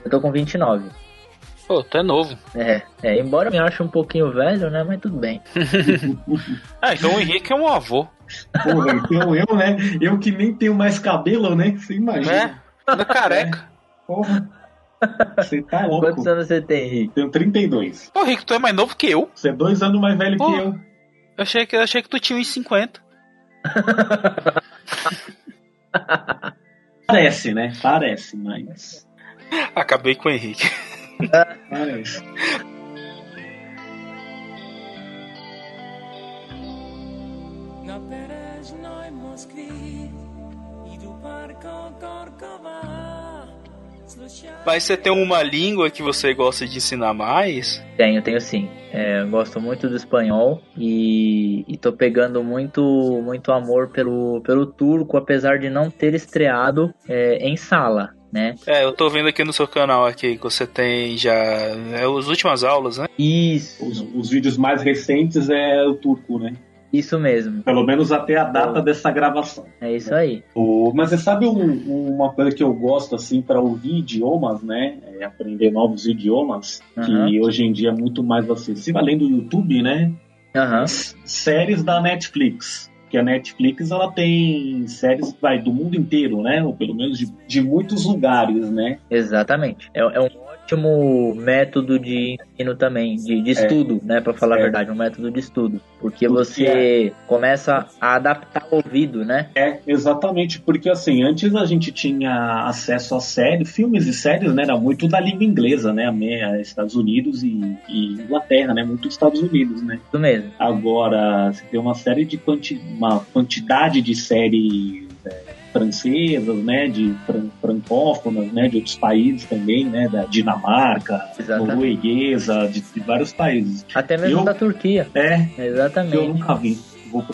Eu tô com 29. Pô, tu é novo. É, é, embora eu me ache um pouquinho velho, né? Mas tudo bem. [laughs] ah, então o Henrique é um avô. Porra, então eu, né? Eu que nem tenho mais cabelo, né? Você imagina. É, anda careca. É. Porra. Você tá louco. Quantos anos você tem, Henrique? Tenho 32. Pô, Henrique, tu é mais novo que eu. Você é dois anos mais velho Pô, que eu. Eu achei que, eu achei que tu tinha uns 50. [laughs] Parece, né? Parece, mas. Acabei com o Henrique. Parece. [laughs] Na Perežnoj Moskvi idu parko Korkova Mas você tem uma língua que você gosta de ensinar mais? Tenho, tenho sim. É, gosto muito do espanhol e, e tô pegando muito, muito amor pelo, pelo turco, apesar de não ter estreado é, em sala. Né? É, eu tô vendo aqui no seu canal aqui que você tem já é, as últimas aulas, né? Isso. Os, os vídeos mais recentes é o turco, né? Isso mesmo. Pelo menos até a data dessa gravação. É isso aí. O, mas você sabe um, uma coisa que eu gosto assim para ouvir idiomas, né? É aprender novos idiomas, Uhum. que hoje em dia é muito mais acessível, além do YouTube, né? Séries da Netflix. Que a Netflix ela tem séries vai, do mundo inteiro, né? Ou pelo menos de, de muitos lugares, né? Exatamente. É, é um ótimo método de ensino também, de, de estudo, né? Pra falar É. a verdade, um método de estudo. Porque você começa a adaptar o ouvido, né? É, exatamente, porque assim, antes a gente tinha acesso a séries, filmes e séries, né? Era muito da língua inglesa, né? Estados Unidos e, e Inglaterra, né? Muito Estados Unidos, né? Isso mesmo. Agora, você tem uma série de quanti uma quantidade de séries é, francesas, né? De fran francófonas, né? De outros países também, né? Da Dinamarca, Exatamente. norueguesa, de, de vários países. Até mesmo Eu- da Turquia. É, que eu Exatamente. nunca vi. Vou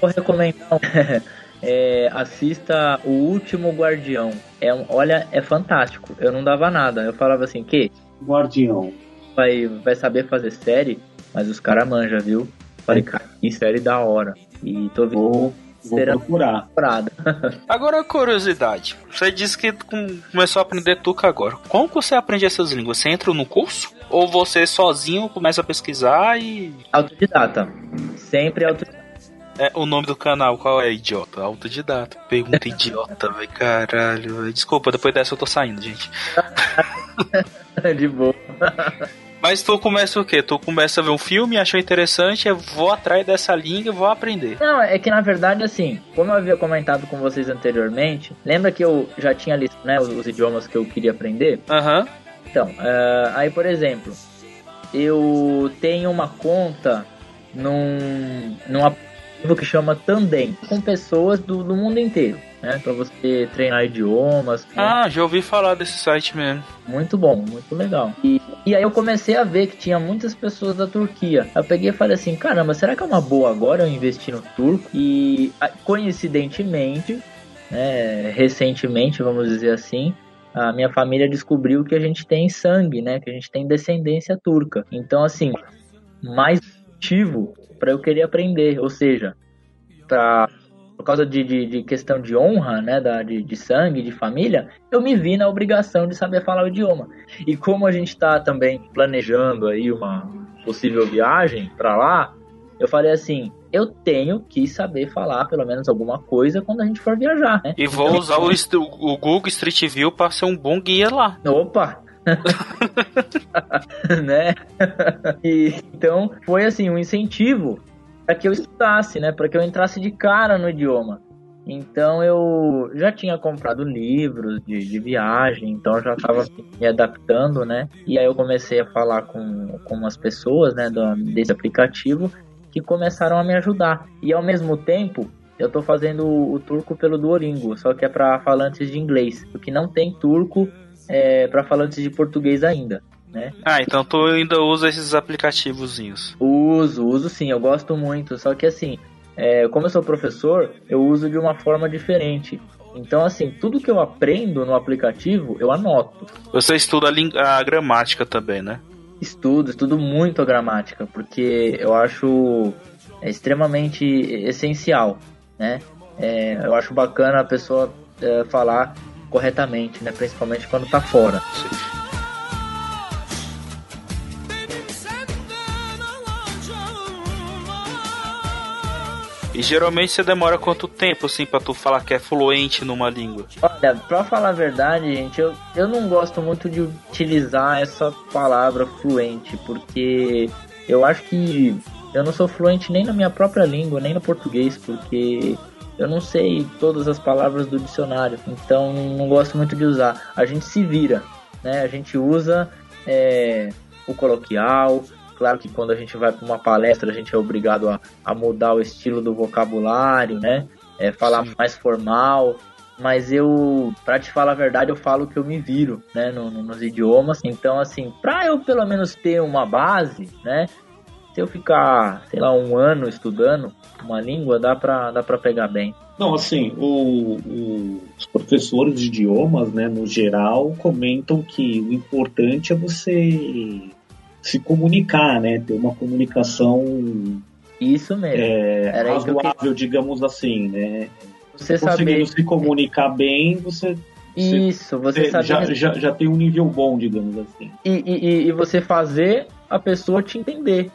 Vou recomendar. [laughs] É, assista O Último Guardião. É um, olha, é fantástico. Eu não dava nada. Eu falava assim, que Guardião. vai, vai saber fazer série, mas os caras manjam, viu? Falei, cara, que série da hora. E tô vendo Vou, vou Será- procurar. [laughs] Agora, curiosidade. Você disse que com- começou a aprender tuca agora. Como você aprende essas línguas? Você entra no curso? Ou você sozinho começa a pesquisar e. Autodidata. Sempre autodidata. É, o nome do canal, qual é, idiota? Autodidata. Pergunta idiota, velho. Caralho, véi. Desculpa, depois dessa eu tô saindo, gente. [laughs] De boa. [laughs] Mas tu começa o quê? Tu começa a ver um filme, achou interessante, eu vou atrás dessa língua e vou aprender. Não, é que na verdade, assim, como eu havia comentado com vocês anteriormente, lembra que eu já tinha listo né, os, os idiomas que eu queria aprender? Aham. Então, eh, aí por exemplo, eu tenho uma conta num, num que chama Tandem, com pessoas do, do mundo inteiro, né? Pra você treinar idiomas. Ah, já ouvi falar desse site mesmo. Muito bom, muito legal. E, e aí eu comecei a ver que tinha muitas pessoas da Turquia. Eu peguei e falei assim, caramba, será que é uma boa agora eu investir no turco? E coincidentemente, né, recentemente, vamos dizer assim, a minha família descobriu que a gente tem sangue, né? Que a gente tem descendência turca. Então, assim, mais motivo para eu querer aprender. Ou seja, pra, por causa de, de, de questão de honra, né? Da, de, de sangue, de família, eu me vi na obrigação de saber falar o idioma. E como a gente está também planejando aí uma possível viagem para lá, eu falei assim, eu tenho que saber falar pelo menos alguma coisa quando a gente for viajar, né? E vou usar o, est- o Google Street View pra ser um bom guia lá. Opa! [laughs] né? E, então foi assim um incentivo para que eu estudasse, né? Para que eu entrasse de cara no idioma. Então eu já tinha comprado livros de, de viagem, então já estava me adaptando, né? E aí eu comecei a falar com, com umas pessoas, né, do, desse aplicativo que começaram a me ajudar. E ao mesmo tempo, eu tô fazendo o, o turco pelo Duolingo, só que é para falantes de inglês, porque não tem turco é, para falantes de português ainda, né? Ah, então tu ainda usa esses aplicativozinhos. Uso, uso sim, eu gosto muito, só que assim, é, como eu sou professor, eu uso de uma forma diferente. Então, assim, tudo que eu aprendo no aplicativo, eu anoto. Você estuda a, a gramática também, né? Estudo, estudo muito a gramática, porque eu acho é, extremamente essencial, né? É, eu acho bacana a pessoa é, falar corretamente, né? Principalmente quando tá fora. E geralmente você demora quanto tempo, assim, pra tu falar que é fluente numa língua? Olha, pra falar a verdade, gente, eu, eu não gosto muito de utilizar essa palavra fluente, porque eu acho que eu não sou fluente nem na minha própria língua, nem no português, porque eu não sei todas as palavras do dicionário, então não gosto muito de usar. A gente se vira, né? A gente usa é, o coloquial. Claro que quando a gente vai para uma palestra, a gente é obrigado a, a mudar o estilo do vocabulário, né? É, falar Sim. mais formal. mas eu, pra te falar a verdade, eu falo que eu me viro, né, no, no, nos idiomas. Então, assim, pra eu pelo menos ter uma base, né, se eu ficar, sei lá, um ano estudando uma língua, dá pra, dá pra pegar bem. Não, assim, o, o, os professores de idiomas, né, no geral, comentam que o importante é você se comunicar, né, ter uma comunicação isso mesmo. É, razoável, digamos assim, né? Você conseguindo saber... se comunicar bem, você isso, você, você já, já, já tem um nível bom, digamos assim. E, e, e você fazer a pessoa te entender,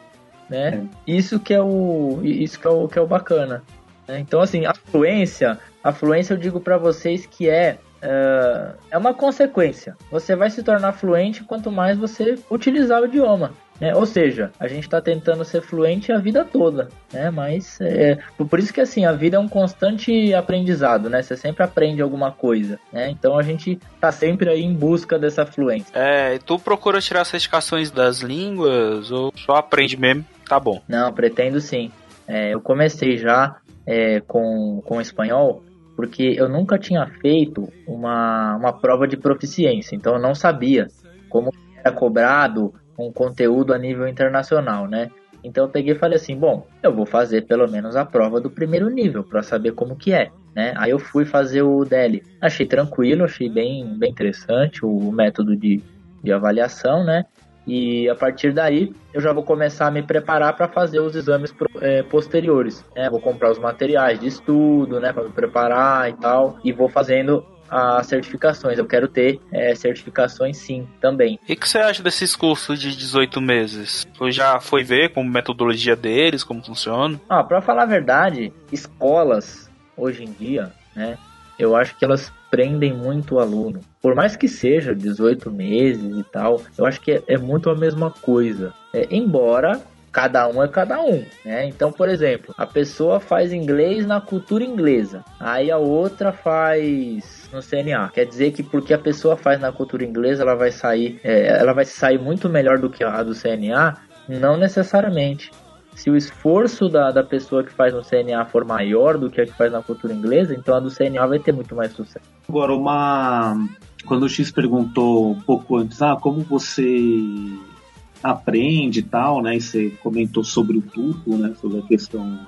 né? É. Isso que é o isso que é o que é o bacana. Né? Então assim, a fluência, a fluência eu digo para vocês que é uh, é uma consequência. Você vai se tornar fluente quanto mais você utilizar o idioma. Né? Ou seja, a gente está tentando ser fluente a vida toda, né? Mas é, por isso que assim a vida é um constante aprendizado, né? Você sempre aprende alguma coisa, né? Então a gente tá sempre aí em busca dessa fluência. É, e tu procura tirar certificações das línguas ou só aprende mesmo? Tá bom. Não, pretendo sim. É, eu comecei já é, com, com espanhol porque eu nunca tinha feito uma, uma prova de proficiência, então eu não sabia como era cobrado um conteúdo a nível internacional, né? Então eu peguei e falei assim, bom, eu vou fazer pelo menos a prova do primeiro nível para saber como que é, né? Aí eu fui fazer o DELI, achei tranquilo, achei bem, bem interessante o método de, de avaliação, né? E a partir daí eu já vou começar a me preparar para fazer os exames é, posteriores. Né? Vou comprar os materiais de estudo, né, para me preparar e tal, e vou fazendo as certificações. Eu quero ter é, certificações sim, também. E o que você acha desses cursos de 18 meses? Você já foi ver como metodologia deles, como funciona? Ah, para falar a verdade, escolas hoje em dia, né, eu acho que elas prendem muito o aluno. Por mais que seja 18 meses e tal, eu acho que é, é muito a mesma coisa. É, embora cada um é cada um, né? Então, por exemplo, a pessoa faz inglês na cultura inglesa, aí a outra faz no CNA. Quer dizer que porque a pessoa faz na cultura inglesa, ela vai sair, é, ela vai sair muito melhor do que a do CNA? Não necessariamente. Se o esforço da, da pessoa que faz no CNA for maior do que a que faz na cultura inglesa, então a do CNA vai ter muito mais sucesso. Agora, uma. Quando o X perguntou um pouco antes, ah, como você aprende e tal, né? E você comentou sobre o turco, né? Sobre a questão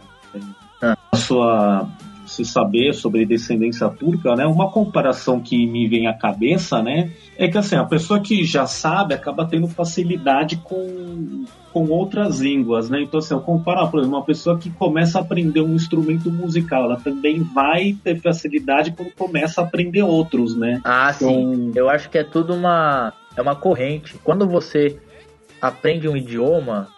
ah. da sua se saber sobre descendência turca, né? Uma comparação que me vem à cabeça, né? É que assim, a pessoa que já sabe acaba tendo facilidade com, com outras línguas, né? Então, assim, eu comparo, por exemplo, uma pessoa que começa a aprender um instrumento musical, ela também vai ter facilidade quando começa a aprender outros, né? Ah, então... sim. Eu acho que é tudo uma, é uma corrente. Quando você aprende um idioma,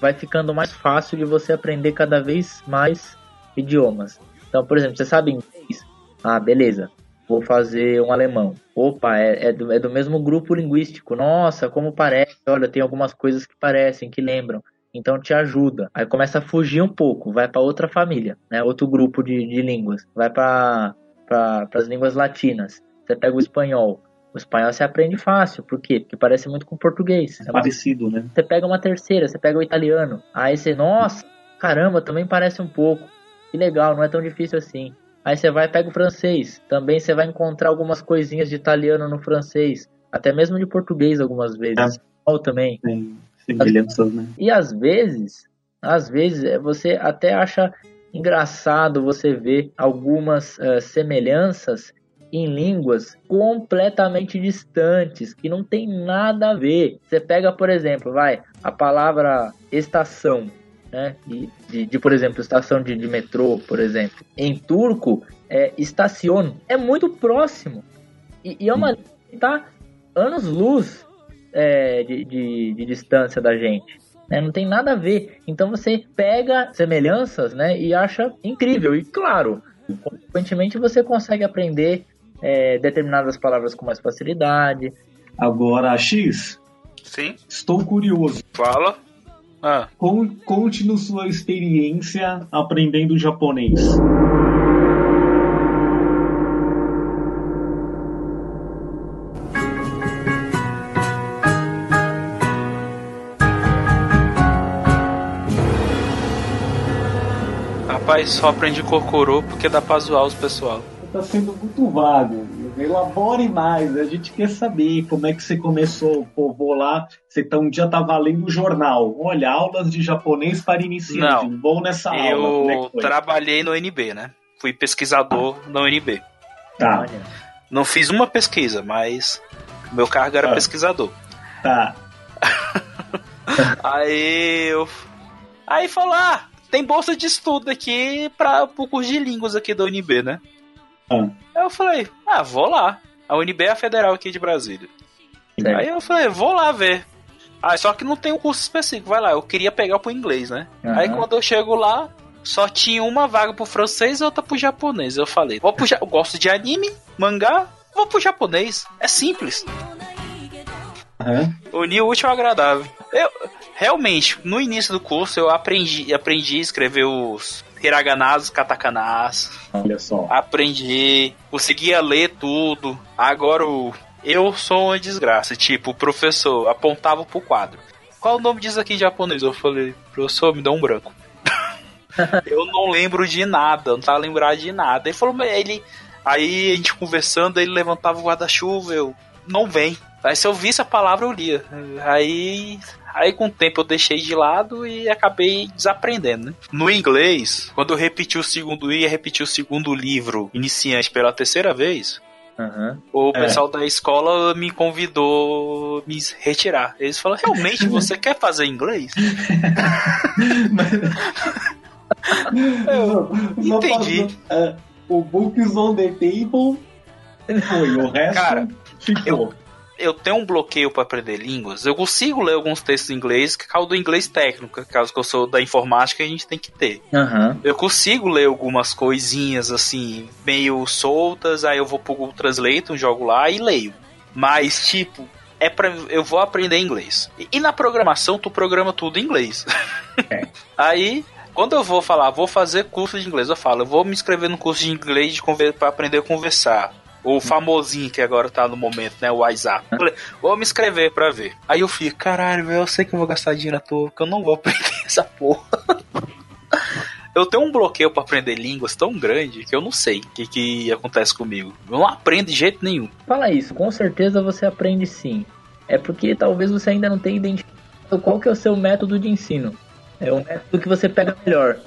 vai ficando mais fácil de você aprender cada vez mais idiomas. Então, por exemplo, você sabe inglês? Ah, beleza. Vou fazer um alemão. Opa, é, é, do, é do mesmo grupo linguístico. Nossa, como parece. Olha, tem algumas coisas que parecem, que lembram. Então te ajuda. Aí começa a fugir um pouco, vai para outra família, né? Outro grupo de, de línguas. Vai para pra, as línguas latinas. Você pega o espanhol. O espanhol você aprende fácil, por quê? Porque parece muito com o português. É parecido, né? Você pega uma terceira, você pega o italiano. Aí você, nossa, caramba, também parece um pouco que legal, não é tão difícil assim. Aí você vai e pega o francês. Também você vai encontrar algumas coisinhas de italiano no francês. Até mesmo de português algumas vezes. É. também. Tem semelhanças, né? E às vezes, às vezes, é, você até acha engraçado você ver algumas uh, semelhanças em línguas completamente distantes, que não tem nada a ver. Você pega, por exemplo, vai, a palavra estação né? De, de, de por exemplo, estação de, de, metrô, por exemplo. Em turco, é estacion. É muito próximo. E, e é uma que tá anos-luz é, de, de, de, distância da gente. Né? Não tem nada a ver. Então você pega semelhanças né, e acha incrível. E claro, consequentemente você consegue aprender é, determinadas palavras com mais facilidade. Agora, X. Sim. Estou curioso. Fala. Ah. Conte-nos sua experiência aprendendo japonês. Rapaz, só aprendi Kokoro porque dá pra zoar os pessoal. Tá sendo muito vago. Elabore mais, a gente quer saber como é que você começou. Pô, vou lá, você tá, um dia tava lendo o jornal. Olha, aulas de japonês para iniciantes. Não, Vou nessa aula. É Eu foi? trabalhei no NB, né? Fui pesquisador no NB. Tá. Não fiz uma pesquisa, mas meu cargo era Ah. pesquisador. tá. [laughs] Aí eu. Aí falou: ah, tem bolsa de estudo aqui para o curso de línguas aqui da UNB, né? Ah. Aí eu falei: ah, vou lá. A UNB é a federal aqui de Brasília. Certo. Aí eu falei: vou lá ver. Ah, só que não tem um curso específico, vai lá. Eu queria pegar pro inglês, né? Aham. Aí quando eu chego lá, só tinha uma vaga pro francês e outra pro japonês. Eu falei: vou pro ja- eu gosto de anime, mangá, vou pro japonês. É simples. Aham. Unir o útil ao agradável. Eu, realmente, no início do curso eu aprendi, aprendi a escrever os hiraganas, katakanas. Olha só. Aprendi, conseguia ler tudo. Agora o- eu sou uma desgraça. Tipo, o professor apontava pro quadro. Qual o nome disso aqui em japonês? Eu falei, professor, me dá um branco. [laughs] eu não lembro de nada, não tava lembrado de nada. Ele falou, mas ele. Aí a gente conversando, ele levantava o guarda-chuva, eu. Não vem. Aí se eu visse a palavra, eu lia. Aí. Aí com o tempo eu deixei de lado e acabei desaprendendo, né? No inglês, quando eu repeti o segundo, ia repetir o segundo livro iniciante pela terceira vez, Aham. o É. pessoal da escola me convidou a me retirar. Eles falaram, realmente [laughs] você quer fazer inglês? [laughs] Eu entendi. é, o Books on the Table foi, o resto Cara, ficou. Eu tenho um bloqueio para aprender línguas. Eu consigo ler alguns textos em inglês, que é causa do inglês técnico, caso que eu sou da informática, a gente tem que ter. Aham. Eu consigo ler algumas coisinhas assim, meio soltas, aí eu vou pro Google Translate, jogo lá e leio. Mas, tipo, é pra, eu vou aprender inglês. E, e na programação, tu programa tudo em inglês. É. [laughs] aí, quando eu vou falar, vou fazer curso de inglês, eu falo, eu vou me inscrever no curso de inglês pra aprender a conversar. O famosinho que agora tá no momento, né? O WhatsApp. Falei, vou me inscrever pra ver. Aí eu fico, caralho, velho, eu sei que eu vou gastar dinheiro à toa, porque eu não vou [laughs] aprender essa porra. [laughs] Eu tenho um bloqueio pra aprender línguas tão grande que eu não sei o que, que acontece comigo. Eu não aprendo de jeito nenhum. Fala isso, com certeza você aprende sim. É porque talvez você ainda não tenha identificado qual que é o seu método de ensino. É o método que você pega melhor.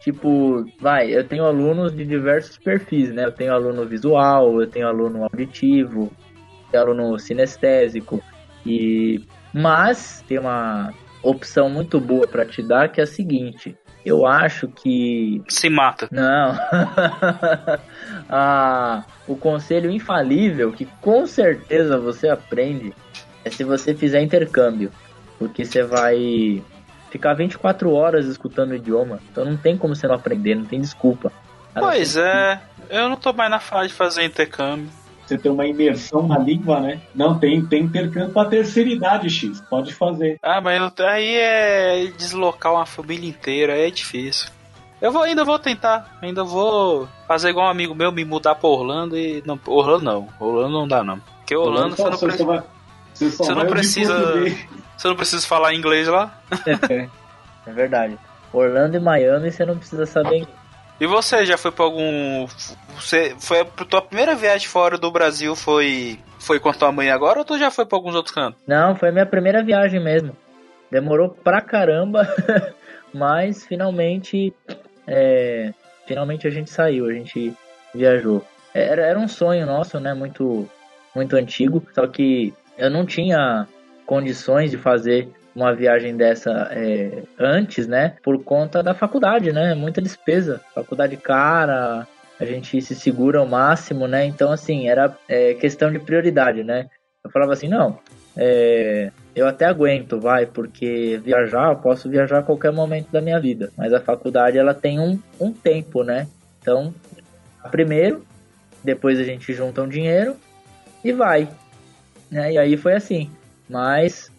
Tipo, vai, eu tenho alunos de diversos perfis, né? Eu tenho aluno visual, eu tenho aluno auditivo, eu tenho aluno sinestésico. E mas tem uma opção muito boa para te dar que é a seguinte. Eu acho que Se mata. não. [laughs] ah, o conselho infalível que com certeza você aprende é se você fizer intercâmbio. Porque você vai ficar 24 horas escutando o idioma. Então não tem como você não aprender, não tem desculpa. A não Pois ser é, eu não tô mais na fase de fazer intercâmbio. Você tem uma imersão na língua, né? Não, tem, tem intercâmbio pra terceira idade, X. Pode fazer. Ah, mas eu- aí é deslocar uma família inteira, é difícil. Eu vou, ainda vou tentar, ainda vou fazer igual um amigo meu, me mudar pra Orlando e. Não, Orlando não, Orlando não dá não. Porque Orlando você não, só, pre- vai, você só você não precisa-. Você não precisa falar inglês lá. É verdade. Orlando e Miami você não precisa saber inglês. E você já foi pra algum. Você foi pra tua primeira viagem fora do Brasil foi. Foi com a tua mãe agora ou tu já foi pra alguns outros cantos? Não, foi a minha primeira viagem mesmo. Demorou pra caramba, [laughs] mas finalmente, é, finalmente a gente saiu, a gente viajou. Era, era um sonho nosso, né? Muito, muito antigo. Só que eu não tinha condições de fazer uma viagem dessa é, antes, né? Por conta da faculdade, né? Muita despesa, faculdade cara. A gente se segura ao máximo, né? Então, assim, era é, questão de prioridade, né? Eu falava assim, não, é, eu até aguento, vai, porque viajar, eu posso viajar a qualquer momento da minha vida. Mas a faculdade, ela tem um, um tempo, né? Então, primeiro, depois a gente junta um dinheiro e vai. Né? E aí foi assim. Mas,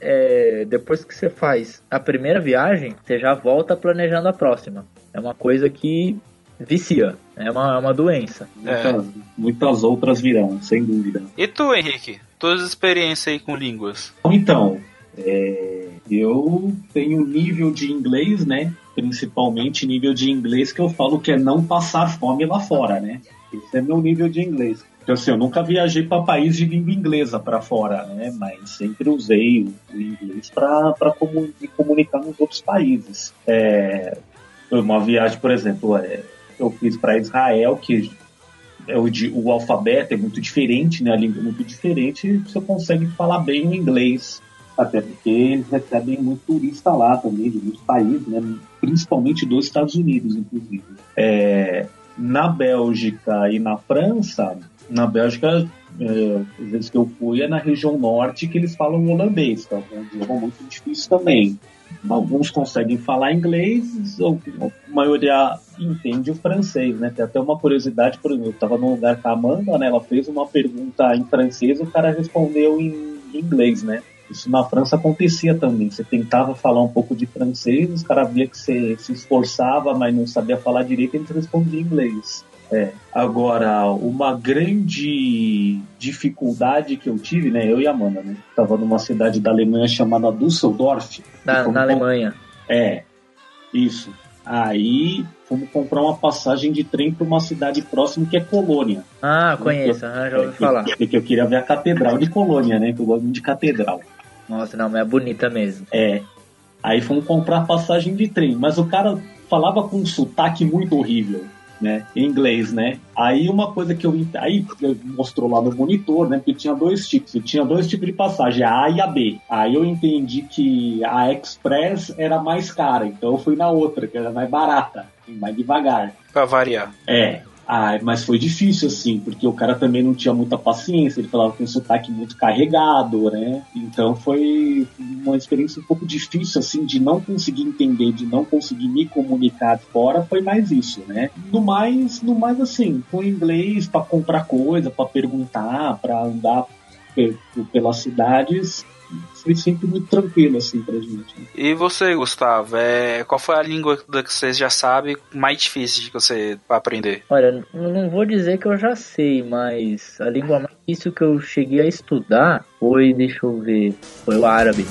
é, depois que você faz a primeira viagem, você já volta planejando a próxima. É uma coisa que vicia, é uma, é uma doença. Muitas, muitas outras virão, sem dúvida. E tu, Henrique? Tuas experiências aí com línguas? Então, é, Eu tenho nível de inglês, né? Principalmente nível de inglês que eu falo que é não passar fome lá fora, né? Esse é meu nível de inglês. Então, assim, eu nunca viajei para país de língua inglesa para fora, né? Mas sempre usei o inglês para comu me comunicar nos outros países. É, uma viagem, por exemplo, é, eu fiz para Israel, que é o, o, alfabeto é muito diferente, né? A língua é muito diferente, você consegue falar bem o inglês. Até porque eles recebem muito turista lá também, de muitos países, né? principalmente dos Estados Unidos, inclusive. É, na Bélgica e na França, na Bélgica, é, às vezes que eu fui, é na região norte que eles falam holandês, que é um idioma muito difícil também. Alguns conseguem falar inglês, ou a maioria entende o francês, né? Tem até uma curiosidade, por exemplo, eu estava num lugar com a Amanda, né? Ela fez uma pergunta em francês, o cara respondeu em inglês, né? Isso na França acontecia também. Você tentava falar um pouco de francês, os caras via que você se esforçava, mas não sabia falar direito, eles respondiam em inglês. É. Agora, uma grande dificuldade que eu tive, né? Eu e a Amanda, né? Tava numa cidade da Alemanha chamada Düsseldorf. Na, na Alemanha. É, isso. Aí fomos comprar uma passagem de trem para uma cidade próxima que é Colônia. Ah, conheço, ah, já ouvi é, falar. Porque eu queria ver a Catedral de Colônia, né? Que eu gosto muito de catedral. Nossa, não, mas é bonita mesmo. É. Aí fomos comprar passagem de trem, mas o cara falava com um sotaque muito horrível né? Em inglês, né? Aí uma coisa que eu aí mostrou lá no monitor, né? Que tinha dois tipos, tinha dois tipos de passagem, a A e a B. Aí eu entendi que a Express era mais cara, então eu fui na outra, que era mais barata, mais devagar. Pra variar. É. Ah, mas foi difícil, assim, porque o cara também não tinha muita paciência, ele falava com um sotaque muito carregado, né? Então foi uma experiência um pouco difícil, assim, de não conseguir entender, de não conseguir me comunicar fora, foi mais isso, né? No mais, no mais assim, com inglês para comprar coisa, para perguntar, para andar pelas cidades, foi sempre muito tranquilo, assim, pra gente. E você, Gustavo, é, qual foi a língua que você já sabe mais difícil de você aprender? Olha, não vou dizer que eu já sei, mas a língua mais difícil que eu cheguei a estudar foi, deixa eu ver, foi o árabe.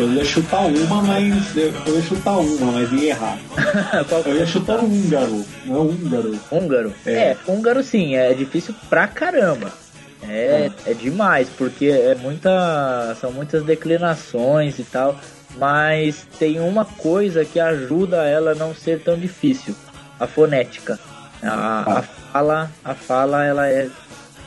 Eu ia chutar uma, mas. Eu, ia chutar uma, mas ia errar. [laughs] eu ia chutar húngaro. Não húngaro. Húngaro? É. é, húngaro sim, é difícil pra caramba. É, é, é demais, porque é muita. São muitas declinações e tal. Mas tem uma coisa que ajuda ela a não ser tão difícil. A fonética. A, a fala, a fala ela é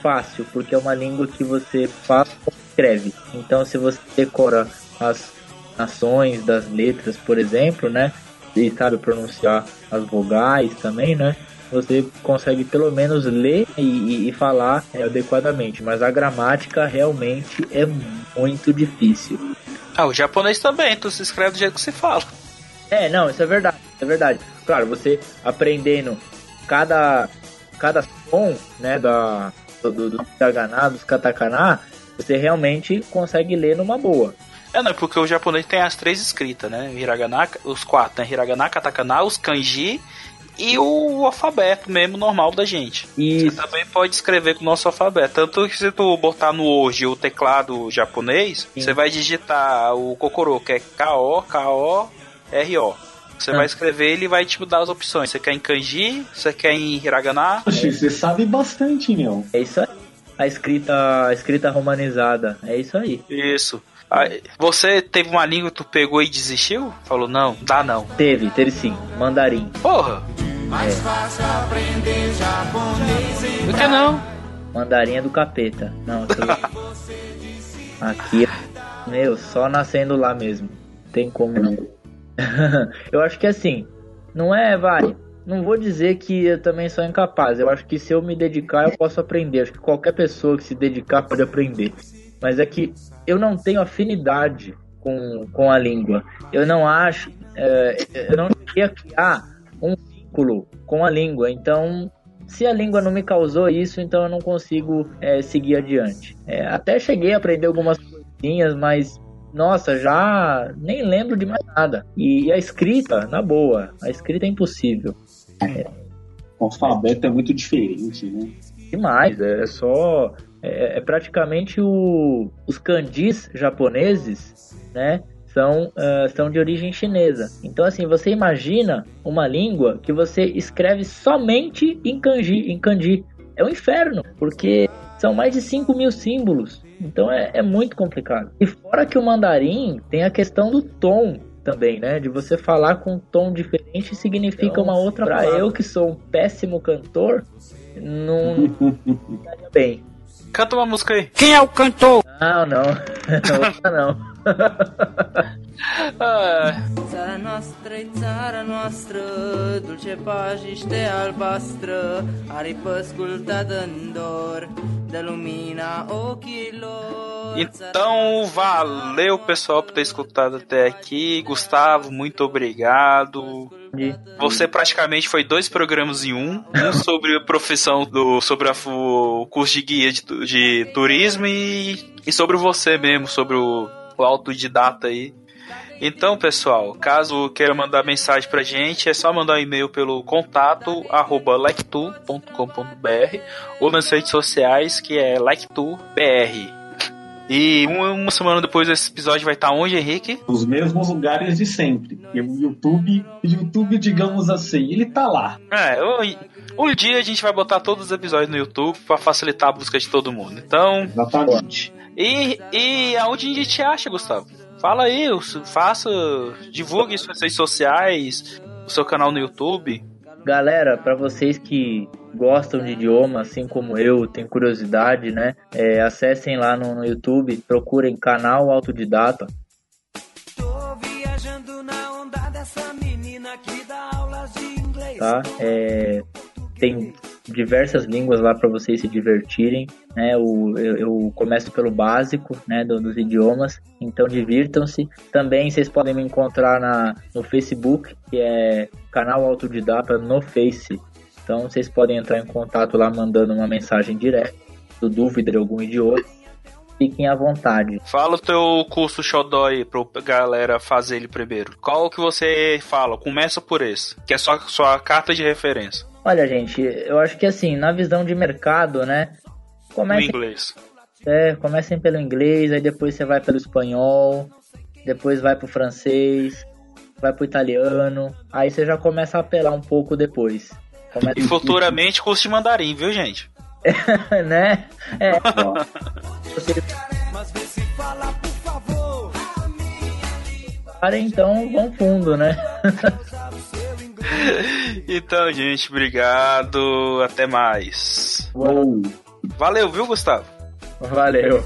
fácil, porque é uma língua que você fala e escreve. Então se você decora as ações das letras, por exemplo, né? E sabe pronunciar as vogais também, né? Você consegue pelo menos ler e, e, e falar adequadamente, mas a gramática realmente é muito difícil. Ah, o japonês também, tu se escreve do jeito que se fala. É, não, isso é verdade, é verdade. Claro, você aprendendo cada, cada som, né, da, do, do, do hiragana, dos katakana, você realmente consegue ler numa boa. É, não, porque o japonês tem as três escritas, né? Hiragana, os quatro, né? Hiragana, katakana, os kanji e o alfabeto mesmo normal da gente. Isso. Você também pode escrever com o nosso alfabeto. Tanto que se tu botar no hoje o teclado japonês, Sim. você vai digitar o Kokoro, que é K-O-K-O-R-O. Você ah. vai escrever ele vai te dar as opções. Você quer em kanji, você quer em hiragana. Poxa, você sabe bastante, meu. É isso aí. A escrita, a escrita romanizada. É isso aí. Isso. Você teve uma língua que tu pegou e desistiu? Falou, não, dá não. Teve, teve sim. Mandarim. Porra! Mais é. fácil aprender japonês Por que não? Mandarim é do capeta. Não, tô... [laughs] aqui, meu, só nascendo lá mesmo. Tem como não. [laughs] eu acho que assim, não é, vai. Não vou dizer que eu também sou incapaz. Eu acho que se eu me dedicar, eu posso aprender. Acho que qualquer pessoa que se dedicar pode aprender mas é que eu não tenho afinidade com, com a língua. Eu não acho, é, eu não queria criar um vínculo com a língua. Então, se a língua não me causou isso, então eu não consigo é, seguir adiante. É, até cheguei a aprender algumas coisinhas, mas nossa, já nem lembro de mais nada. E, e a escrita, na boa, a escrita é impossível. O alfabeto é muito diferente, né? Demais, é só. É, é praticamente o, os kanjis japoneses, né? São, uh, são de origem chinesa. Então, assim, você imagina uma língua que você escreve somente em kanji. Em kanji. É um inferno, porque são mais de 5 mil símbolos. Então é, é muito complicado. E fora que o mandarim tem a questão do tom também, né? De você falar com um tom diferente significa então, uma outra Para eu que sou um péssimo cantor, não [laughs] bem. Canta uma música aí. Quem é o cantor? Não, não. Outra [laughs] não. [laughs] Țara noastră e țara noastră, dulce pajiște albastră, aripă scultată în dor, de lumina ochilor. Então, valeu pessoal por ter escutado até aqui. Gustavo, muito obrigado. Você praticamente foi dois programas em um. Um sobre a profissão do. sobre a, o curso de guia de, de turismo e, e sobre você mesmo, sobre o, o autodidata aí. Então, pessoal, caso queira mandar mensagem pra gente, é só mandar um e-mail pelo contato arroba lectu.com.br ou nas redes sociais que é lectubr. E uma, semana depois esse episódio vai estar onde, Henrique? Nos mesmos lugares de sempre. E o YouTube, YouTube, digamos assim, ele tá lá. É, um dia a gente vai botar todos os episódios no YouTube para facilitar a busca de todo mundo. Então. Exatamente. E, e aonde a gente te acha, Gustavo? Fala aí, faça, divulgue suas redes sociais, o seu canal no YouTube. Galera, para vocês que gostam de idioma, assim como eu, tem curiosidade, né? É, acessem lá no, no YouTube, procurem canal Autodidata. Tô viajando na onda dessa menina que dá aulas de inglês. Tá? É, tem diversas línguas lá para vocês se divertirem, né? O, eu, eu começo pelo básico, né, do, dos idiomas, então divirtam-se. Também vocês podem me encontrar na, no Facebook, que é canal Autodidata no Face. Então vocês podem entrar em contato lá mandando uma mensagem direta, dúvida de algum idioma. Fiquem à vontade. Fala o teu curso Xodói pra galera fazer ele primeiro. Qual que você fala? Começa por esse, que é só sua carta de referência. Olha, gente, eu acho que assim, na visão de mercado, né? Comecem, no inglês. É, comecem pelo inglês, aí depois você vai pelo espanhol, depois vai pro francês, vai pro italiano, aí você já começa a apelar um pouco depois. Começa... E futuramente curso de mandarim, viu, gente? [laughs] né? É. Para então, vão fundo, né? [laughs] então, gente, obrigado. Até mais. Uou. Valeu, viu, Gustavo? Valeu.